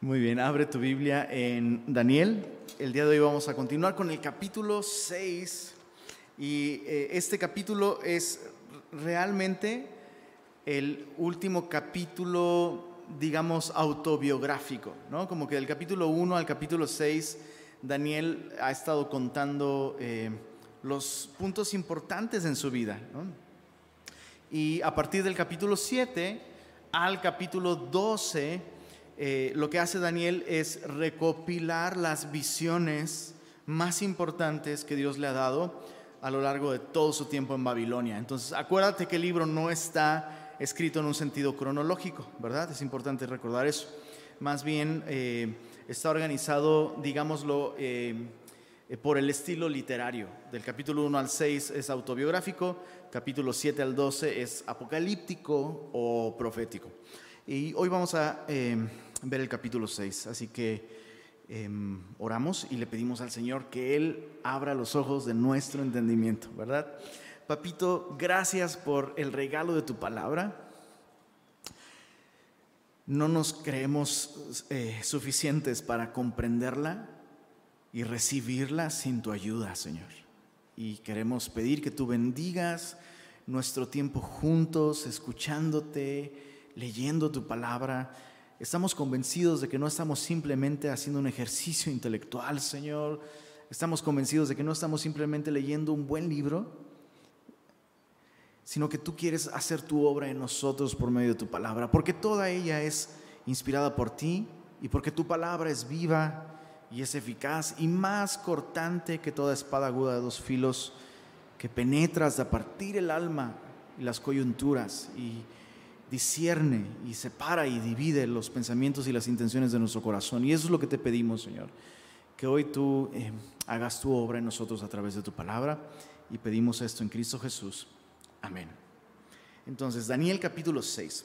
Muy bien, abre tu Biblia en Daniel. El día de hoy vamos a continuar con el capítulo 6 y eh, este capítulo es realmente el último capítulo, digamos, autobiográfico, ¿no? Como que del capítulo 1 al capítulo 6, Daniel ha estado contando eh, los puntos importantes en su vida. Y a partir del capítulo 7 al capítulo 12, eh, lo que hace Daniel es recopilar las visiones más importantes que Dios le ha dado a lo largo de todo su tiempo en Babilonia. Entonces, acuérdate que el libro no está escrito en un sentido cronológico, ¿verdad? Es importante recordar eso. Más bien eh, está organizado, digámoslo, eh, por el estilo literario. Del capítulo 1 al 6 es autobiográfico, capítulo 7 al 12 es apocalíptico o profético. Y hoy vamos a ver el capítulo 6. Así que em, oramos y le pedimos al Señor que Él abra los ojos de nuestro entendimiento, ¿verdad? Papito, gracias por el regalo de tu palabra. No nos creemos eh, suficientes para comprenderla y recibirla sin tu ayuda, Señor. Y queremos pedir que tú bendigas nuestro tiempo juntos, escuchándote, leyendo tu palabra Estamos convencidos de que no estamos simplemente haciendo un ejercicio intelectual, Señor. Estamos convencidos de que no estamos simplemente leyendo un buen libro, sino que tú quieres hacer tu obra en nosotros por medio de tu palabra, porque toda ella es inspirada por ti y porque tu palabra es viva y es eficaz y más cortante que toda espada aguda de dos filos que penetras a partir el alma y las coyunturas y discierne y separa y divide los pensamientos y las intenciones de nuestro corazón. Y eso es lo que te pedimos, Señor, que hoy tú eh, hagas tu obra en nosotros a través de tu palabra y pedimos esto en Cristo Jesús. Amén. Entonces, Daniel capítulo 6.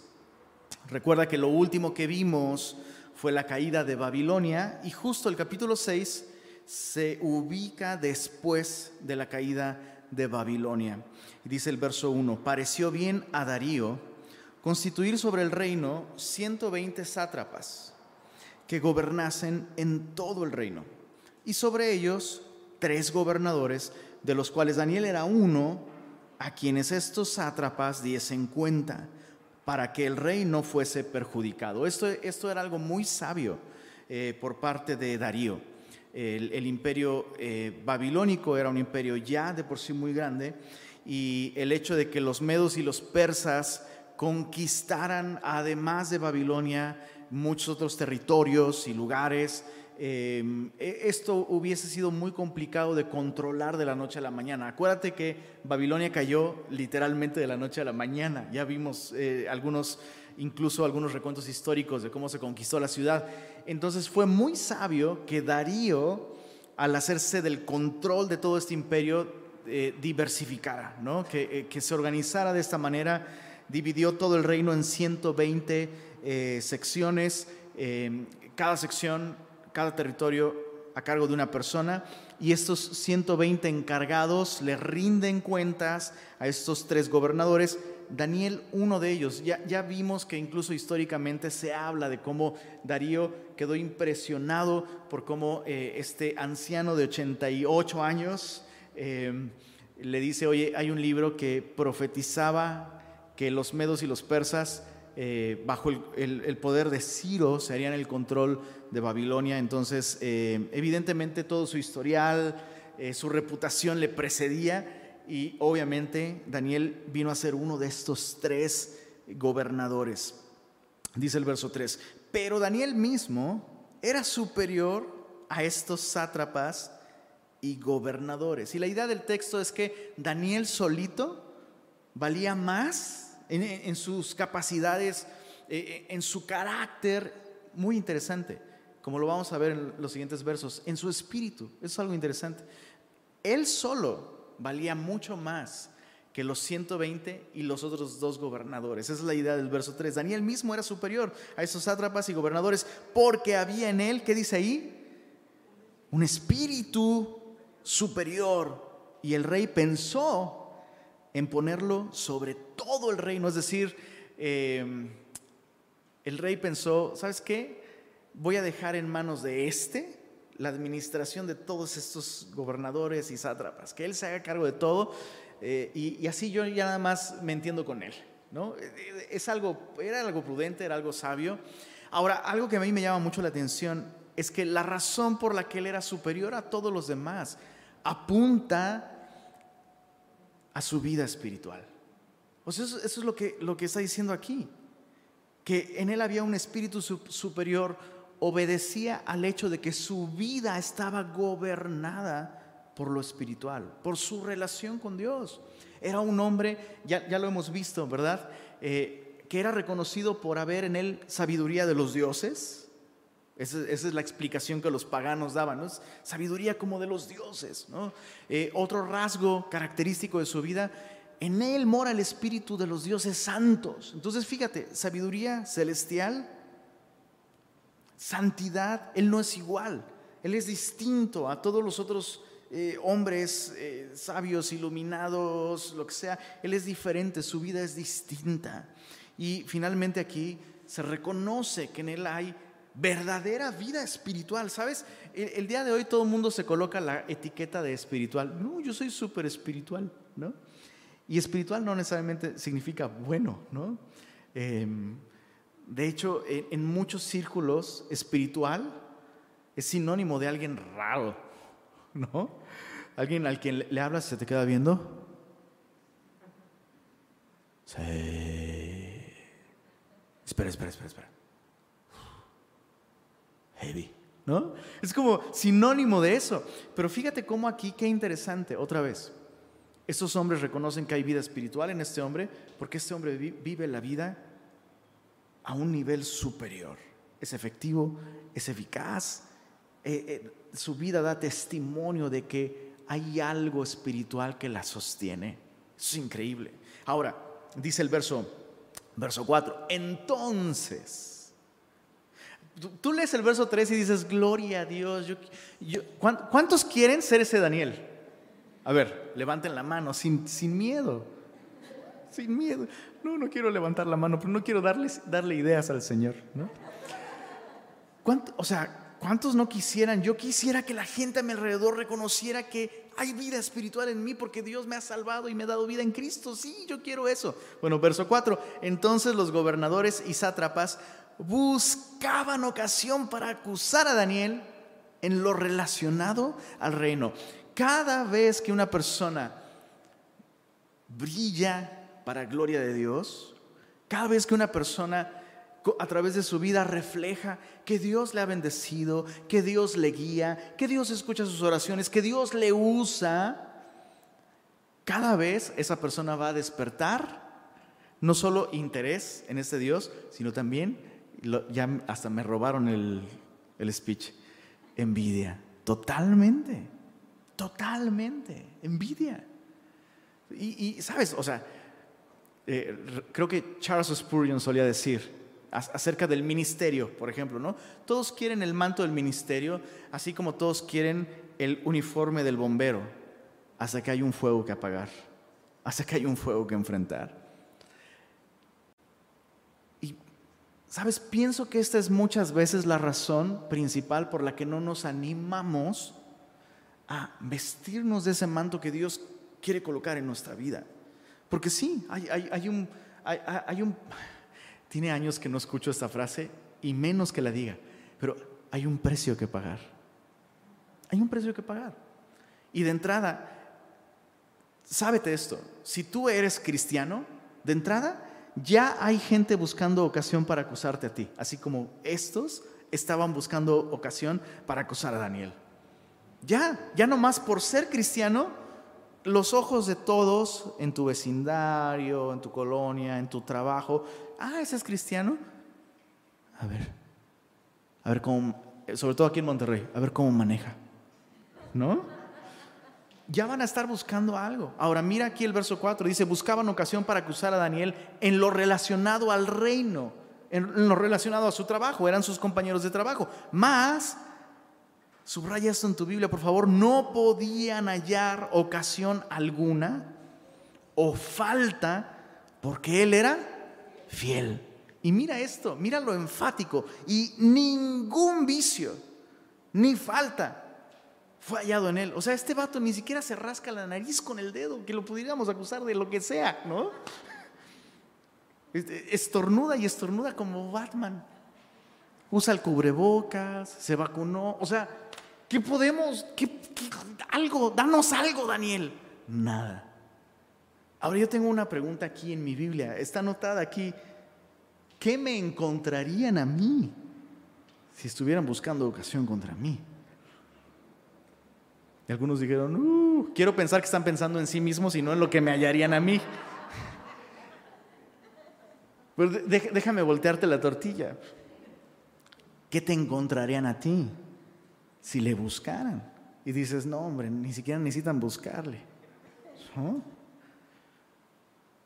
Recuerda que lo último que vimos fue la caída de Babilonia y justo el capítulo 6 se ubica después de la caída de Babilonia. Dice el verso 1, pareció bien a Darío, constituir sobre el reino 120 sátrapas que gobernasen en todo el reino, y sobre ellos tres gobernadores, de los cuales Daniel era uno, a quienes estos sátrapas diesen cuenta, para que el rey no fuese perjudicado. Esto, esto era algo muy sabio eh, por parte de Darío. El, imperio eh, babilónico era un imperio ya de por sí muy grande, y el hecho de que los medos y los persas conquistaran, además de Babilonia, muchos otros territorios y lugares. Em, e, esto hubiese sido muy complicado de controlar de la noche a la mañana. Acuérdate que Babilonia cayó literalmente de la noche a la mañana. Ya vimos eh, algunos, incluso algunos recuentos históricos de cómo se conquistó la ciudad. Entonces fue muy sabio que Darío, al hacerse del control de todo este imperio, eh, diversificara, ¿no? que, eh, que se organizara de esta manera dividió todo el reino en 120 eh, secciones, eh, cada sección, cada territorio a cargo de una persona, y estos 120 encargados le rinden cuentas a estos tres gobernadores. Daniel, uno de ellos, ya, ya vimos que incluso históricamente se habla de cómo Darío quedó impresionado por cómo eh, este anciano de 88 años le dice, oye, hay un libro que profetizaba que los medos y los persas, eh, bajo el, poder de Ciro, se harían el control de Babilonia. Entonces, eh, evidentemente todo su historial, eh, su reputación le precedía y obviamente Daniel vino a ser uno de estos tres gobernadores. Dice el verso 3, pero Daniel mismo era superior a estos sátrapas y gobernadores. Y la idea del texto es que Daniel solito valía más en, sus capacidades, eh, eh, en su carácter, muy interesante, como lo vamos a ver en los siguientes versos, en su espíritu, eso es algo interesante. Él solo valía mucho más que los 120 y los otros dos gobernadores. Esa es la idea del verso 3. Daniel mismo era superior a esos sátrapas y gobernadores porque había en él, ¿qué dice ahí? Un espíritu superior. Y el rey pensó en ponerlo sobre todo el reino. Es decir, em, el rey pensó, ¿sabes qué? voy a dejar en manos de este la administración de todos estos gobernadores y sátrapas, que él se haga cargo de todo eh, y, así yo ya nada más me entiendo con él. ¿no? Es algo, era algo prudente, era algo sabio. Ahora, algo que a mí me llama mucho la atención es que la razón por la que él era superior a todos los demás apunta a su vida espiritual. O sea, eso, es lo que, lo que está diciendo aquí, que en él había un espíritu superior, obedecía al hecho de que su vida estaba gobernada por lo espiritual, por su relación con Dios. Era un hombre, ya, ya lo hemos visto, ¿verdad? Eh, que era reconocido por haber en él sabiduría de los dioses, esa, es la explicación que los paganos daban, ¿no? sabiduría como de los dioses. Eh, otro rasgo característico de su vida, en él mora el espíritu de los dioses santos. Entonces fíjate, sabiduría celestial, santidad, él no es igual, él es distinto a todos los otros eh, hombres eh, sabios, iluminados, lo que sea, él es diferente, su vida es distinta. Y finalmente aquí se reconoce que en él hay verdadera vida espiritual. ¿Sabes? El, día de hoy todo el mundo se coloca la etiqueta de espiritual. No, yo soy súper espiritual, ¿no? Y espiritual no necesariamente significa bueno, ¿no? Em, de hecho, en, muchos círculos, espiritual es sinónimo de alguien raro, ¿no? Alguien al quien le, le hablas se te queda viendo. Sí. Espera, espera, espera, espera heavy, ¿no? Es como sinónimo de eso. Pero fíjate cómo aquí, qué interesante, otra vez. Estos hombres reconocen que hay vida espiritual en este hombre porque este hombre vive la vida a un nivel superior. Es efectivo, es eficaz. Eh, eh, su vida da testimonio de que hay algo espiritual que la sostiene. es increíble. Ahora, dice el verso, verso 4, entonces Tú, lees el verso 3 y dices, gloria a Dios. ¿Cuántos quieren ser ese Daniel? A ver, levanten la mano sin, sin miedo. Sin miedo. No, no quiero levantar la mano, pero no quiero darles, darle ideas al Señor. ¿no? o sea, ¿cuántos no quisieran? Yo quisiera que la gente a mi alrededor reconociera que hay vida espiritual en mí porque Dios me ha salvado y me ha dado vida en Cristo. Sí, yo quiero eso. Bueno, verso 4. Entonces los gobernadores y sátrapas buscaban ocasión para acusar a Daniel en lo relacionado al reino. Cada vez que una persona brilla para gloria de Dios, cada vez que una persona a través de su vida refleja que Dios le ha bendecido, que Dios le guía, que Dios escucha sus oraciones, que Dios le usa, cada vez esa persona va a despertar no solo interés en este Dios, sino también ya hasta me robaron el, speech. Envidia. Totalmente. Totalmente. Envidia. Y, sabes, o sea, eh, creo que Charles Spurgeon solía decir acerca del ministerio, por ejemplo, ¿no? Todos quieren el manto del ministerio, así como todos quieren el uniforme del bombero, hasta que hay un fuego que apagar, hasta que hay un fuego que enfrentar. Sabes, pienso que esta es muchas veces la razón principal por la que no nos animamos a vestirnos de ese manto que Dios quiere colocar en nuestra vida. Porque sí, hay, un, un... Tiene años que no escucho esta frase y menos que la diga, pero hay un precio que pagar. Hay un precio que pagar. Y de entrada, sábete esto, si tú eres cristiano, de entrada, ya hay gente buscando ocasión para acusarte a ti, así como estos estaban buscando ocasión para acusar a Daniel. Ya, ya no más por ser cristiano, los ojos de todos en tu vecindario, en tu colonia, en tu trabajo, ah, ese es cristiano. A ver, a ver cómo, sobre todo aquí en Monterrey, a ver cómo maneja, ¿no? Ya van a estar buscando algo. Ahora mira aquí el verso 4, dice, buscaban ocasión para acusar a Daniel en lo relacionado al reino, en lo relacionado a su trabajo, eran sus compañeros de trabajo. Más, subraya esto en tu Biblia, por favor, no podían hallar ocasión alguna o falta porque él era fiel. Y mira esto, mira lo enfático. Y ningún vicio, ni falta, fue hallado en él. O sea, este vato ni siquiera se rasca la nariz con el dedo, que lo pudiéramos acusar de lo que sea, ¿no? Este, estornuda y estornuda como Batman. Usa el cubrebocas, se vacunó. O sea, ¿qué podemos? ¿Qué, algo, danos algo, Daniel. Nada. Ahora yo tengo una pregunta aquí en mi Biblia. Está anotada aquí. ¿Qué me encontrarían a mí si estuvieran buscando ocasión contra mí? Y algunos dijeron, uh, quiero pensar que están pensando en sí mismos y no en lo que me hallarían a mí. Pues déjame voltearte la tortilla. ¿Qué te encontrarían a ti si le buscaran? Y dices, no, hombre, ni siquiera necesitan buscarle.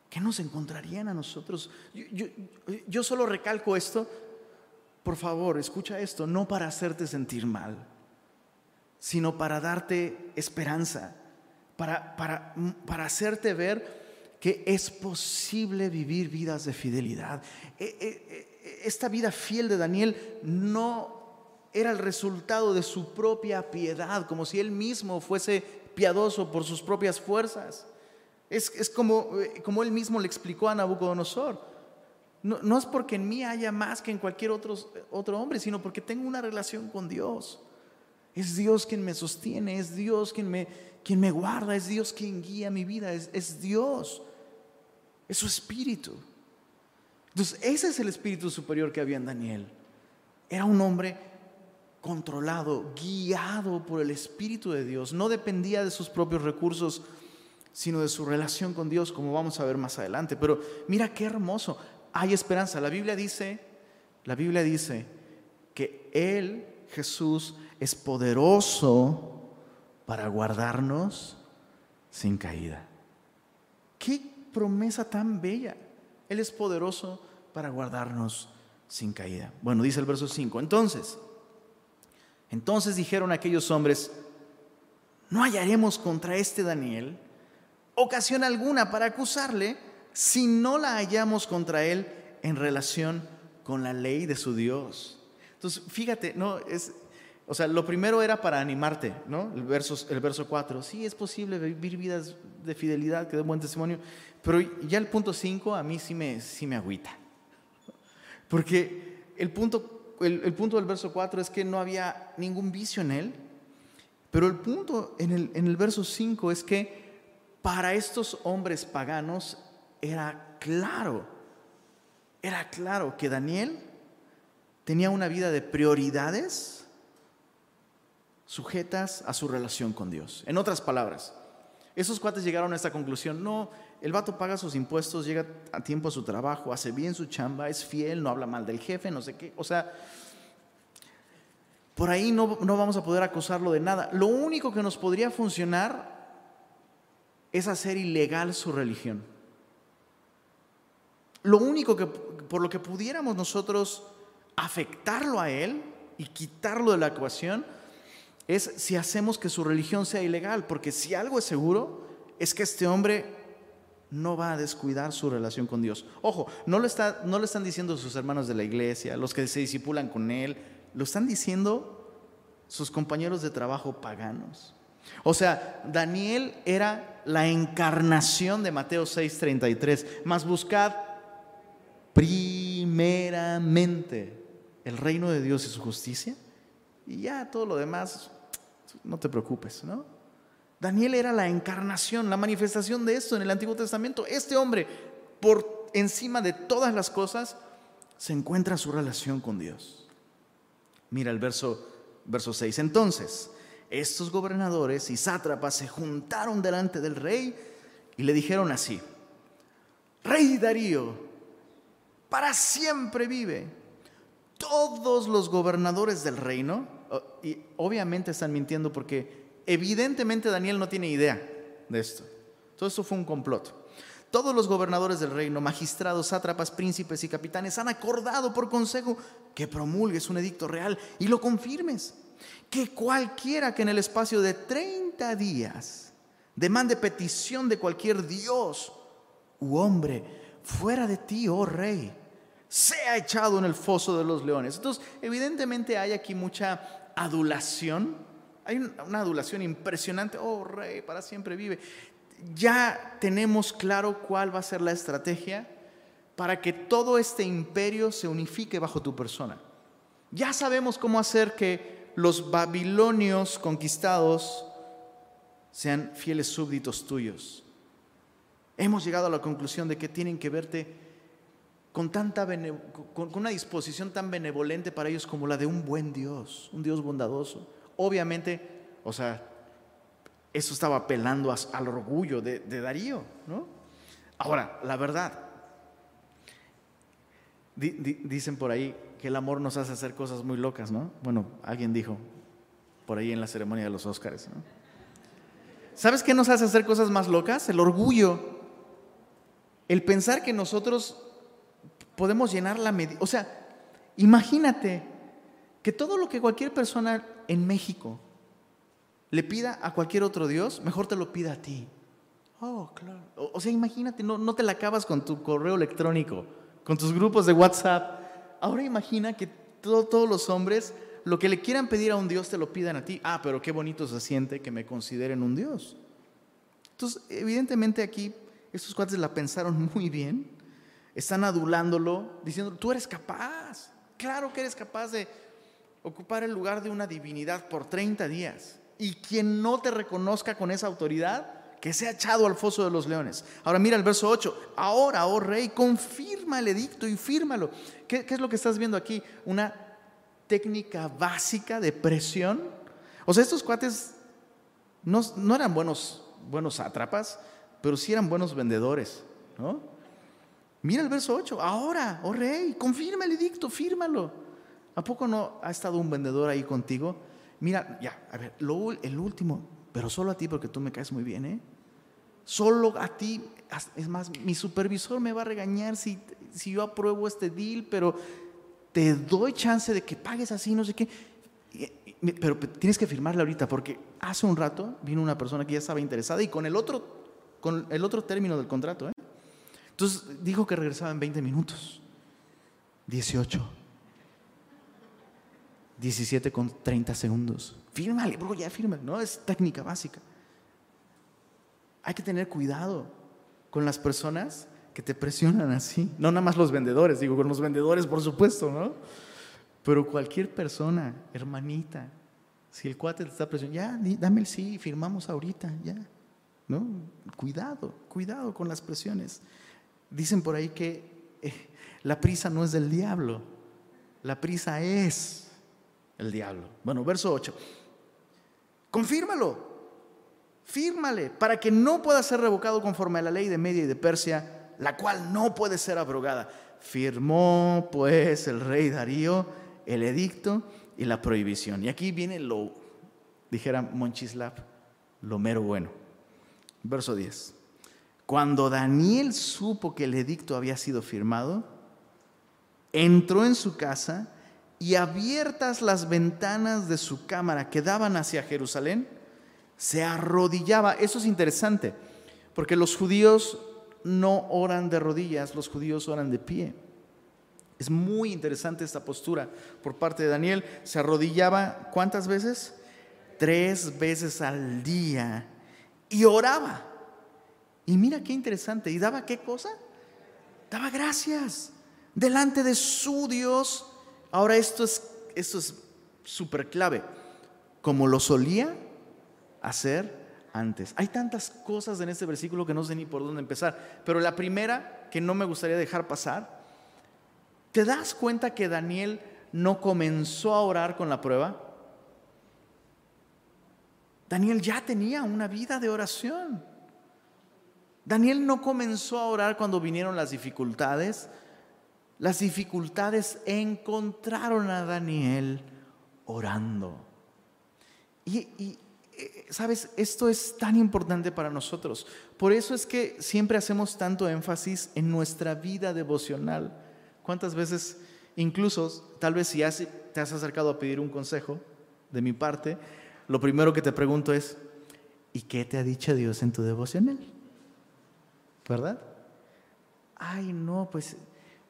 ¿Qué nos encontrarían a nosotros? yo solo recalco esto. Por favor, escucha esto, no para hacerte sentir mal sino para darte esperanza, para, para, para hacerte ver que es posible vivir vidas de fidelidad. E, e, e, esta vida fiel de Daniel no era el resultado de su propia piedad, como si él mismo fuese piadoso por sus propias fuerzas. Es, es como, eh, como él mismo le explicó a Nabucodonosor. No, no, es porque en mí haya más que en cualquier otro, otro hombre, sino porque tengo una relación con Dios. Es Dios quien me sostiene, es Dios quien me, quien me guarda, es Dios quien guía mi vida, es, Dios, es su espíritu. Entonces, ese es el espíritu superior que había en Daniel. Era un hombre controlado, guiado por el Espíritu de Dios. No dependía de sus propios recursos, sino de su relación con Dios, como vamos a ver más adelante. Pero mira qué hermoso. Hay esperanza. La Biblia dice, la Biblia dice que Él, Jesús, es poderoso para guardarnos sin caída. Qué promesa tan bella. Él es poderoso para guardarnos sin caída. Bueno, dice el verso 5. Entonces, entonces dijeron aquellos hombres, no hallaremos contra este Daniel ocasión alguna para acusarle si no la hallamos contra él en relación con la ley de su Dios. Entonces, fíjate, no, es, o sea, lo primero era para animarte, ¿no? El verso, el verso 4. Sí, es posible vivir vidas de fidelidad que den buen testimonio. Pero ya el punto 5 a mí sí me, sí me agüita. Porque el punto, el, punto del verso 4 es que no había ningún vicio en él. Pero el punto en el, en el verso 5 es que para estos hombres paganos era claro, era claro que Daniel tenía una vida de prioridades sujetas a su relación con Dios. En otras palabras, esos cuates llegaron a esta conclusión, no, el vato paga sus impuestos, llega a tiempo a su trabajo, hace bien su chamba, es fiel, no habla mal del jefe, no sé qué, o sea, por ahí no, no vamos a poder acusarlo de nada. Lo único que nos podría funcionar es hacer ilegal su religión. Lo único que por lo que pudiéramos nosotros afectarlo a él y quitarlo de la ecuación es si hacemos que su religión sea ilegal, porque si algo es seguro es que este hombre no va a descuidar su relación con Dios. Ojo, no lo, está, no lo están diciendo sus hermanos de la iglesia, los que se disipulan con él, lo están diciendo sus compañeros de trabajo paganos. O sea, Daniel era la encarnación de Mateo 6:33, más buscad primeramente el reino de Dios y su justicia, y ya todo lo demás no te preocupes, ¿no? Daniel era la encarnación, la manifestación de esto en el Antiguo Testamento. Este hombre, por encima de todas las cosas, se encuentra su relación con Dios. Mira el verso, verso 6. Entonces, estos gobernadores y sátrapas se juntaron delante del rey y le dijeron así, Rey Darío, para siempre vive. Todos los gobernadores del reino y obviamente están mintiendo porque evidentemente Daniel no tiene idea de esto. Todo esto fue un complot. Todos los gobernadores del reino, magistrados, sátrapas, príncipes y capitanes han acordado por consejo que promulgues un edicto real y lo confirmes. Que cualquiera que en el espacio de 30 días demande petición de cualquier dios u hombre fuera de ti, oh rey, sea echado en el foso de los leones. Entonces, evidentemente hay aquí mucha adulación. Hay una adulación impresionante. Oh, rey, para siempre vive. Ya tenemos claro cuál va a ser la estrategia para que todo este imperio se unifique bajo tu persona. Ya sabemos cómo hacer que los babilonios conquistados sean fieles súbditos tuyos. Hemos llegado a la conclusión de que tienen que verte con, tanta con una disposición tan benevolente para ellos como la de un buen Dios, un Dios bondadoso. Obviamente, o sea, eso estaba apelando al orgullo de, Darío, ¿no? Ahora, la verdad, dicen por ahí que el amor nos hace hacer cosas muy locas, ¿no? Bueno, alguien dijo por ahí en la ceremonia de los Óscares, ¿no? ¿Sabes qué nos hace hacer cosas más locas? El orgullo. El pensar que nosotros podemos llenar la medida. O sea, imagínate que todo lo que cualquier persona en México le pida a cualquier otro Dios, mejor te lo pida a ti. Oh, claro. O, sea, imagínate, no, no te la acabas con tu correo electrónico, con tus grupos de WhatsApp. Ahora imagina que todos los hombres lo que le quieran pedir a un Dios te lo pidan a ti. Ah, pero qué bonito se siente que me consideren un Dios. Entonces, evidentemente aquí estos cuates la pensaron muy bien están adulándolo, diciendo, tú eres capaz, claro que eres capaz de ocupar el lugar de una divinidad por 30 días. Y quien no te reconozca con esa autoridad, que sea echado al foso de los leones. Ahora mira el verso 8, ahora, oh rey, confirma el edicto y fírmalo. ¿Qué, es lo que estás viendo aquí? Una técnica básica de presión. O sea, estos cuates no, no eran buenos, buenos sátrapas, pero sí eran buenos vendedores, ¿no? Mira el verso 8, ahora, oh rey, confirma el edicto, fírmalo. ¿A poco no ha estado un vendedor ahí contigo? Mira, ya, a ver, el último, pero solo a ti porque tú me caes muy bien, ¿eh? Solo a ti, es más, mi supervisor me va a regañar si, si yo apruebo este deal, pero te doy chance de que pagues así, no sé qué. Pero tienes que firmarle ahorita porque hace un rato vino una persona que ya estaba interesada y con el otro, con el otro término del contrato, ¿eh? Entonces dijo que regresaba en 20 minutos. 18. 17 con 30 segundos. Fírmale, bro, ya fírmale. No, es técnica básica. Hay que tener cuidado con las personas que te presionan así. No nada más los vendedores, digo, con los vendedores, por supuesto, ¿no? Pero cualquier persona, hermanita, si el cuate te está presionando, ya, dame el sí, firmamos ahorita, ya. ¿No? Cuidado, cuidado con las presiones. Dicen por ahí que eh, la prisa no es del diablo, la prisa es el diablo. Bueno, verso 8. Confírmalo, fírmale, para que no pueda ser revocado conforme a la ley de Media y de Persia, la cual no puede ser abrogada. Firmó pues el rey Darío el edicto y la prohibición. Y aquí viene lo, dijera Monchislav, lo mero bueno. Verso 10. Cuando Daniel supo que el edicto había sido firmado, entró en su casa y abiertas las ventanas de su cámara que daban hacia Jerusalén, se arrodillaba. Eso es interesante, porque los judíos no oran de rodillas, los judíos oran de pie. Es muy interesante esta postura por parte de Daniel. Se arrodillaba cuántas veces? Tres veces al día y oraba. Y mira qué interesante. ¿Y daba qué cosa? Daba gracias delante de su Dios. Ahora esto es esto es súper clave. Como lo solía hacer antes. Hay tantas cosas en este versículo que no sé ni por dónde empezar. Pero la primera que no me gustaría dejar pasar. ¿Te das cuenta que Daniel no comenzó a orar con la prueba? Daniel ya tenía una vida de oración. Daniel no comenzó a orar cuando vinieron las dificultades. Las dificultades encontraron a Daniel orando. Y, eh, sabes, esto es tan importante para nosotros. Por eso es que siempre hacemos tanto énfasis en nuestra vida devocional. ¿Cuántas veces, incluso, tal vez si te has acercado a pedir un consejo de mi parte, lo primero que te pregunto es, ¿y qué te ha dicho Dios en tu devocional? ¿Verdad? Ay, no, pues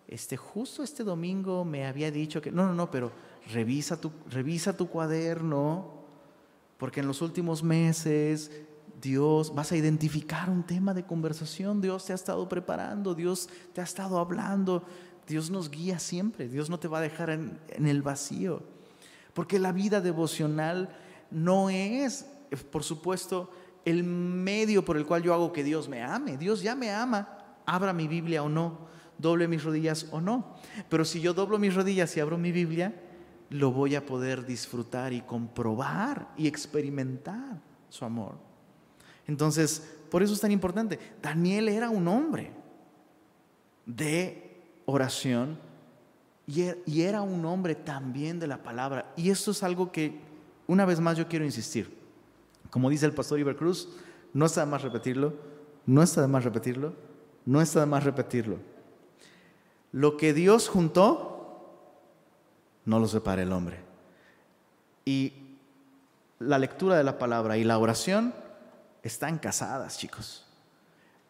este, justo este domingo me había dicho que, no, no, no, pero revisa tu, revisa tu cuaderno, porque en los últimos meses Dios, vas a identificar un tema de conversación, Dios te ha estado preparando, Dios te ha estado hablando, Dios nos guía siempre, Dios no te va a dejar en, en el vacío, porque la vida devocional no es, por supuesto, el medio por el cual yo hago que Dios me ame, Dios ya me ama, abra mi Biblia o no, doble mis rodillas o no. Pero si yo doblo mis rodillas y abro mi Biblia, lo voy a poder disfrutar y comprobar y experimentar su amor. Entonces, por eso es tan importante. Daniel era un hombre de oración y era un hombre también de la palabra. Y esto es algo que, una vez más, yo quiero insistir. Como dice el pastor Iber Cruz, no está de más repetirlo, no está de más repetirlo, no está de más repetirlo. Lo que Dios juntó, no lo separa el hombre. Y la lectura de la palabra y la oración están casadas, chicos.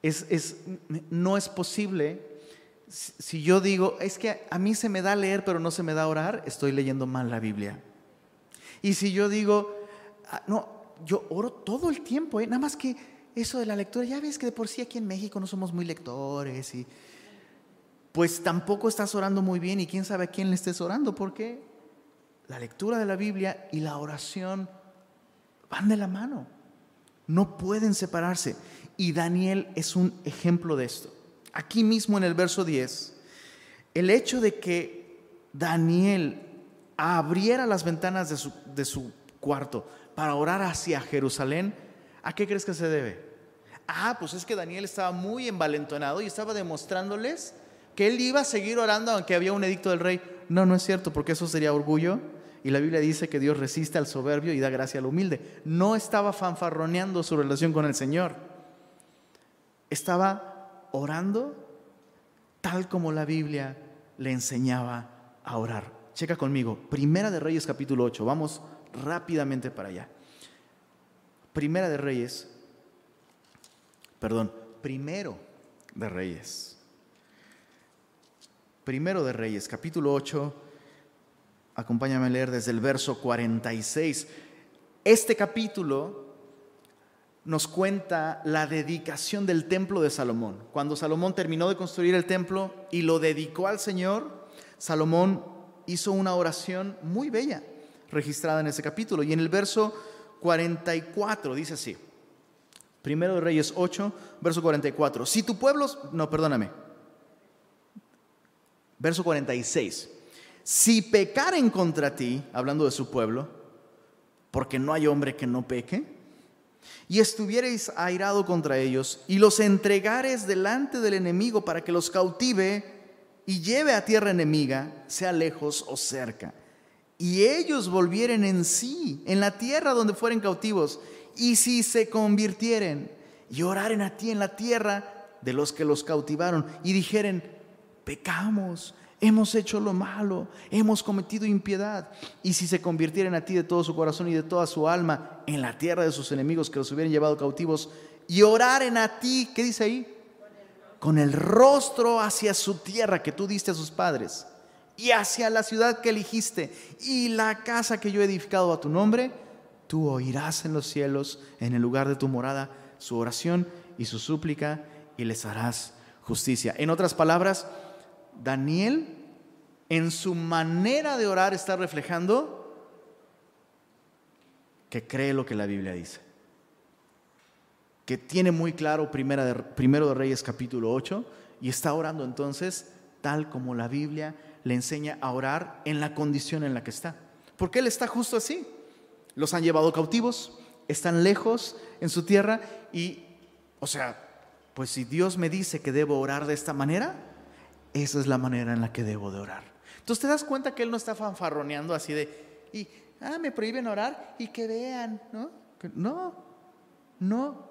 Es, no es posible, si yo digo, es que a mí se me da leer pero no se me da orar, estoy leyendo mal la Biblia. Y si yo digo, ah, no, yo oro todo el tiempo, ¿eh? nada más que eso de la lectura, ya ves que de por sí aquí en México no somos muy lectores y pues tampoco estás orando muy bien y quién sabe a quién le estés orando, porque la lectura de la Biblia y la oración van de la mano, no pueden separarse. Y Daniel es un ejemplo de esto. Aquí mismo en el verso 10, el hecho de que Daniel abriera las ventanas de su, de su cuarto para orar hacia Jerusalén, ¿a qué crees que se debe? Ah, pues es que Daniel estaba muy envalentonado y estaba demostrándoles que él iba a seguir orando aunque había un edicto del rey. No, no es cierto, porque eso sería orgullo. Y la Biblia dice que Dios resiste al soberbio y da gracia al humilde. No estaba fanfarroneando su relación con el Señor. Estaba orando tal como la Biblia le enseñaba a orar. Checa conmigo, Primera de Reyes capítulo 8. Vamos rápidamente para allá. Primera de Reyes, perdón, primero de Reyes Primero de Reyes, capítulo 8. Acompáñame a leer desde el verso 46. Este capítulo nos cuenta la dedicación del templo de Salomón. Cuando Salomón terminó de construir el templo y lo dedicó al Señor, Salomón hizo una oración muy bella registrada en ese capítulo. Y en el verso 44 dice así. Primero de Reyes 8, verso 44. Si tu pueblo, no, perdóname, Verso 46. Si pecaren contra ti, hablando de su pueblo, porque no hay hombre que no peque, y estuviereis airado contra ellos, y los entregares delante del enemigo para que los cautive y lleve a tierra enemiga, sea lejos o cerca, y ellos volvieren en sí, en la tierra donde fueren cautivos, y si se convirtieren y oraren a ti en la tierra de los que los cautivaron, y dijeren, pecamos, hemos hecho lo malo, hemos cometido impiedad. Y si se convirtieren a ti de todo su corazón y de toda su alma en la tierra de sus enemigos que los hubieran llevado cautivos, y oraren a ti, ¿qué dice ahí? Con el rostro hacia su tierra que tú diste a sus padres, y hacia la ciudad que eligiste, y la casa que yo he edificado a tu nombre, tú oirás en los cielos, en el lugar de tu morada, su oración y su súplica, y les harás justicia. En otras palabras, Daniel en su manera de orar está reflejando que cree lo que la Biblia dice. Que tiene muy claro de, primero de Reyes capítulo 8 y está orando entonces tal como la Biblia le enseña a orar en la condición en la que está. Porque él está justo así. Los han llevado cautivos, están lejos en su tierra y, o sea, pues si Dios me dice que debo orar de esta manera, esa es la manera en la que debo de orar. Entonces te das cuenta que él no está fanfarroneando así de, y, ah, me prohíben orar y que vean, ¿no? No, no.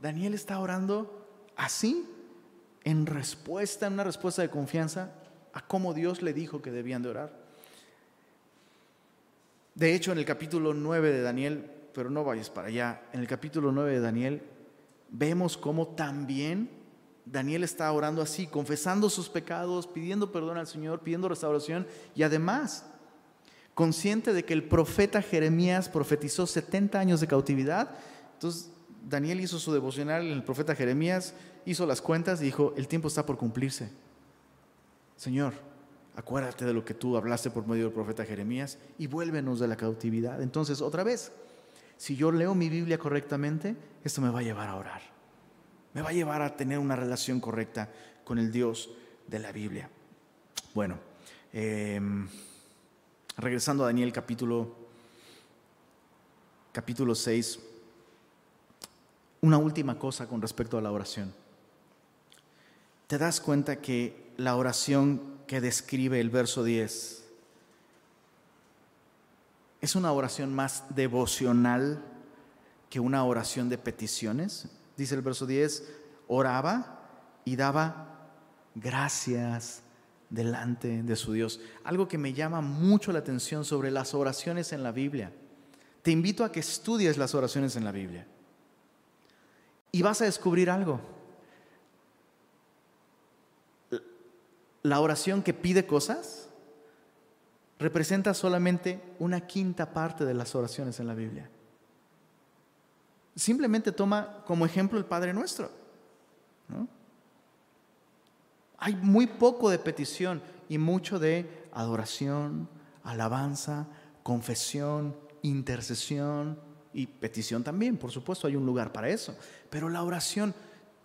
Daniel está orando así, en respuesta, en una respuesta de confianza a cómo Dios le dijo que debían de orar. De hecho, en el capítulo 9 de Daniel, pero no vayas para allá, en el capítulo 9 de Daniel, vemos cómo también Daniel está orando así, confesando sus pecados, pidiendo perdón al Señor, pidiendo restauración y además consciente de que el profeta Jeremías profetizó 70 años de cautividad. Entonces Daniel hizo su devocional el profeta Jeremías, hizo las cuentas y dijo, el tiempo está por cumplirse. Señor, acuérdate de lo que tú hablaste por medio del profeta Jeremías y vuélvenos de la cautividad. Entonces, otra vez, si yo leo mi Biblia correctamente, esto me va a llevar a orar. Me va a llevar a tener una relación correcta con el Dios de la Biblia. Bueno, em, regresando a Daniel capítulo, capítulo 6, una última cosa con respecto a la oración. Te das cuenta que la oración que describe el verso 10 es una oración más devocional que una oración de peticiones. Dice el verso 10, oraba y daba gracias delante de su Dios. Algo que me llama mucho la atención sobre las oraciones en la Biblia. Te invito a que estudies las oraciones en la Biblia. Y vas a descubrir algo. La oración que pide cosas representa solamente una quinta parte de las oraciones en la Biblia. Simplemente toma como ejemplo el Padre Nuestro. Hay muy poco de petición y mucho de adoración, alabanza, confesión, intercesión y petición también, por supuesto, hay un lugar para eso. Pero la oración,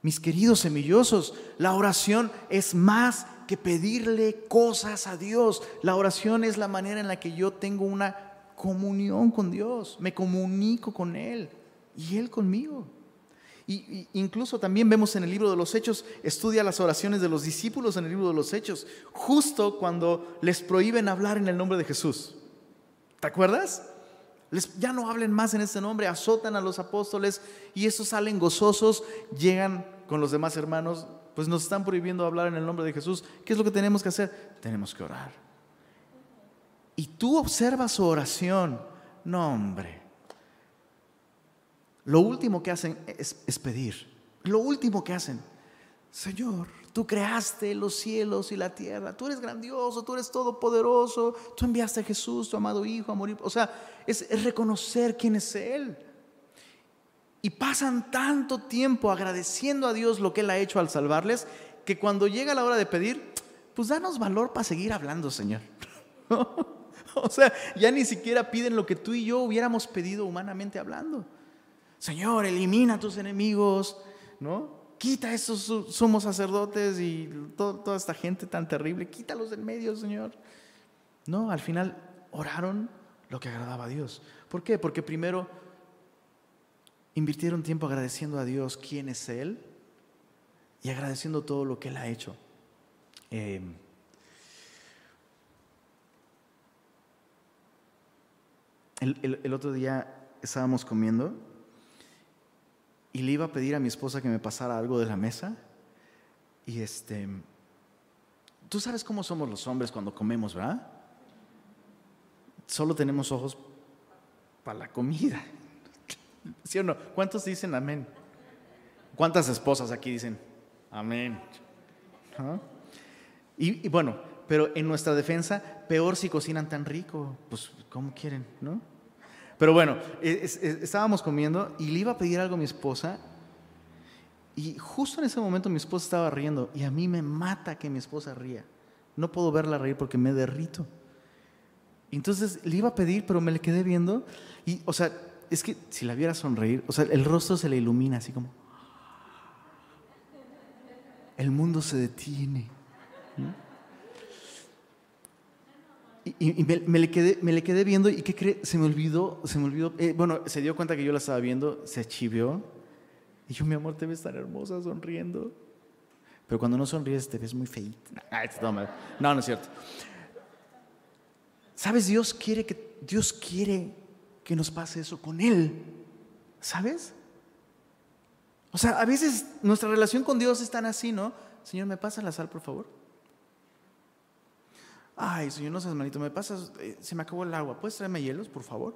mis queridos semillosos, la oración es más que pedirle cosas a Dios. La oración es la manera en la que yo tengo una comunión con Dios, me comunico con Él y Él conmigo. Y, incluso también vemos en el libro de los Hechos, estudia las oraciones de los discípulos en el libro de los Hechos, justo cuando les prohíben hablar en el nombre de Jesús. ¿Te acuerdas? ya no hablen más en ese nombre, azotan a los apóstoles y esos salen gozosos, llegan con los demás hermanos, pues nos están prohibiendo hablar en el nombre de Jesús. ¿Qué es lo que tenemos que hacer? Tenemos que orar. Y tú observas su oración. No, hombre. Lo último que hacen es, pedir. Lo último que hacen. Señor, Tú creaste los cielos y la tierra. Tú eres grandioso, tú eres todopoderoso. Tú enviaste a Jesús, tu amado Hijo, a morir. O sea, es, reconocer quién es Él. Y pasan tanto tiempo agradeciendo a Dios lo que Él ha hecho al salvarles, que cuando llega la hora de pedir, pues danos valor para seguir hablando, Señor. o sea, ya ni siquiera piden lo que tú y yo hubiéramos pedido humanamente hablando. Señor, elimina a tus enemigos, ¿no? quita esos sumos sacerdotes y toda esta gente tan terrible, quítalos del medio, Señor. No, al final oraron lo que agradaba a Dios. ¿Por qué? Porque primero invirtieron tiempo agradeciendo a Dios quién es Él y agradeciendo todo lo que Él ha hecho. Em, el otro día estábamos comiendo y le iba a pedir a mi esposa que me pasara algo de la mesa. Y este, tú sabes cómo somos los hombres cuando comemos, ¿verdad? Solo tenemos ojos para la comida. ¿Sí o no? ¿Cuántos dicen amén? ¿Cuántas esposas aquí dicen amén? ¿Ah? Y, bueno, pero en nuestra defensa, peor si cocinan tan rico. Pues, ¿cómo quieren, no? Pero bueno, estábamos comiendo y le iba a pedir algo a mi esposa y justo en ese momento mi esposa estaba riendo y a mí me mata que mi esposa ría. No puedo verla reír porque me derrito. Entonces le iba a pedir, pero me le quedé viendo y, o sea, es que si la viera sonreír, o sea, el rostro se le ilumina así como... El mundo se detiene. Y, me, le quedé, me le quedé viendo y ¿qué cree? Se me olvidó, se me olvidó. Eh, bueno, se dio cuenta que yo la estaba viendo, se chivió. Y yo, mi amor, te ves tan hermosa sonriendo. Pero cuando no sonríes te ves muy feita. No, no es cierto. ¿Sabes? Dios quiere que, Dios quiere que nos pase eso con Él. ¿Sabes? O sea, a veces nuestra relación con Dios es tan así, ¿no? Señor, ¿me pasa la sal, por favor? ay, Señor, no seas malito, me pasas, eh, se me acabó el agua, ¿puedes traerme hielos, por favor?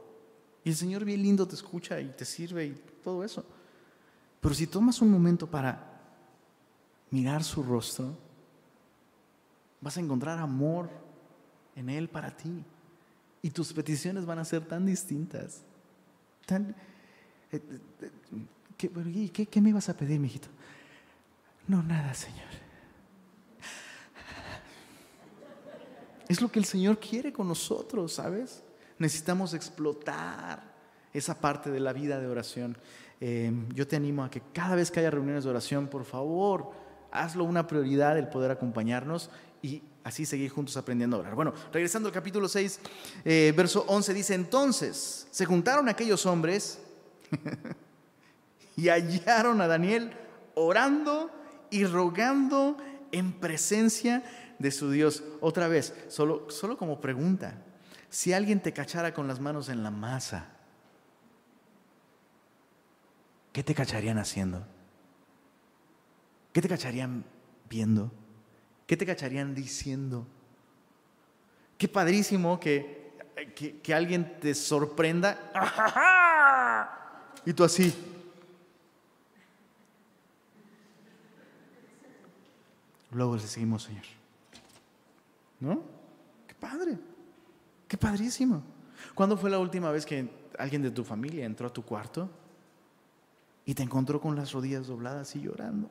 Y el Señor bien lindo te escucha y te sirve y todo eso. Pero si tomas un momento para mirar su rostro, vas a encontrar amor en Él para ti. Y tus peticiones van a ser tan distintas. Tan, eh, eh, ¿qué, ¿qué, me ibas a pedir, mijito? No, nada, Señor. Es lo que el Señor quiere con nosotros, ¿sabes? Necesitamos explotar esa parte de la vida de oración. Em, yo te animo a que cada vez que haya reuniones de oración, por favor, hazlo una prioridad el poder acompañarnos y así seguir juntos aprendiendo a orar. Bueno, regresando al capítulo 6, eh, verso 11 dice, entonces se juntaron aquellos hombres y hallaron a Daniel orando y rogando en presencia de su Dios. Otra vez, solo, solo como pregunta, si alguien te cachara con las manos en la masa, ¿qué te cacharían haciendo? ¿Qué te cacharían viendo? ¿Qué te cacharían diciendo? Qué padrísimo que, que, alguien te sorprenda. Y tú así. Luego le seguimos, Señor. ¿No? Qué padre. Qué padrísimo. ¿Cuándo fue la última vez que alguien de tu familia entró a tu cuarto y te encontró con las rodillas dobladas y llorando?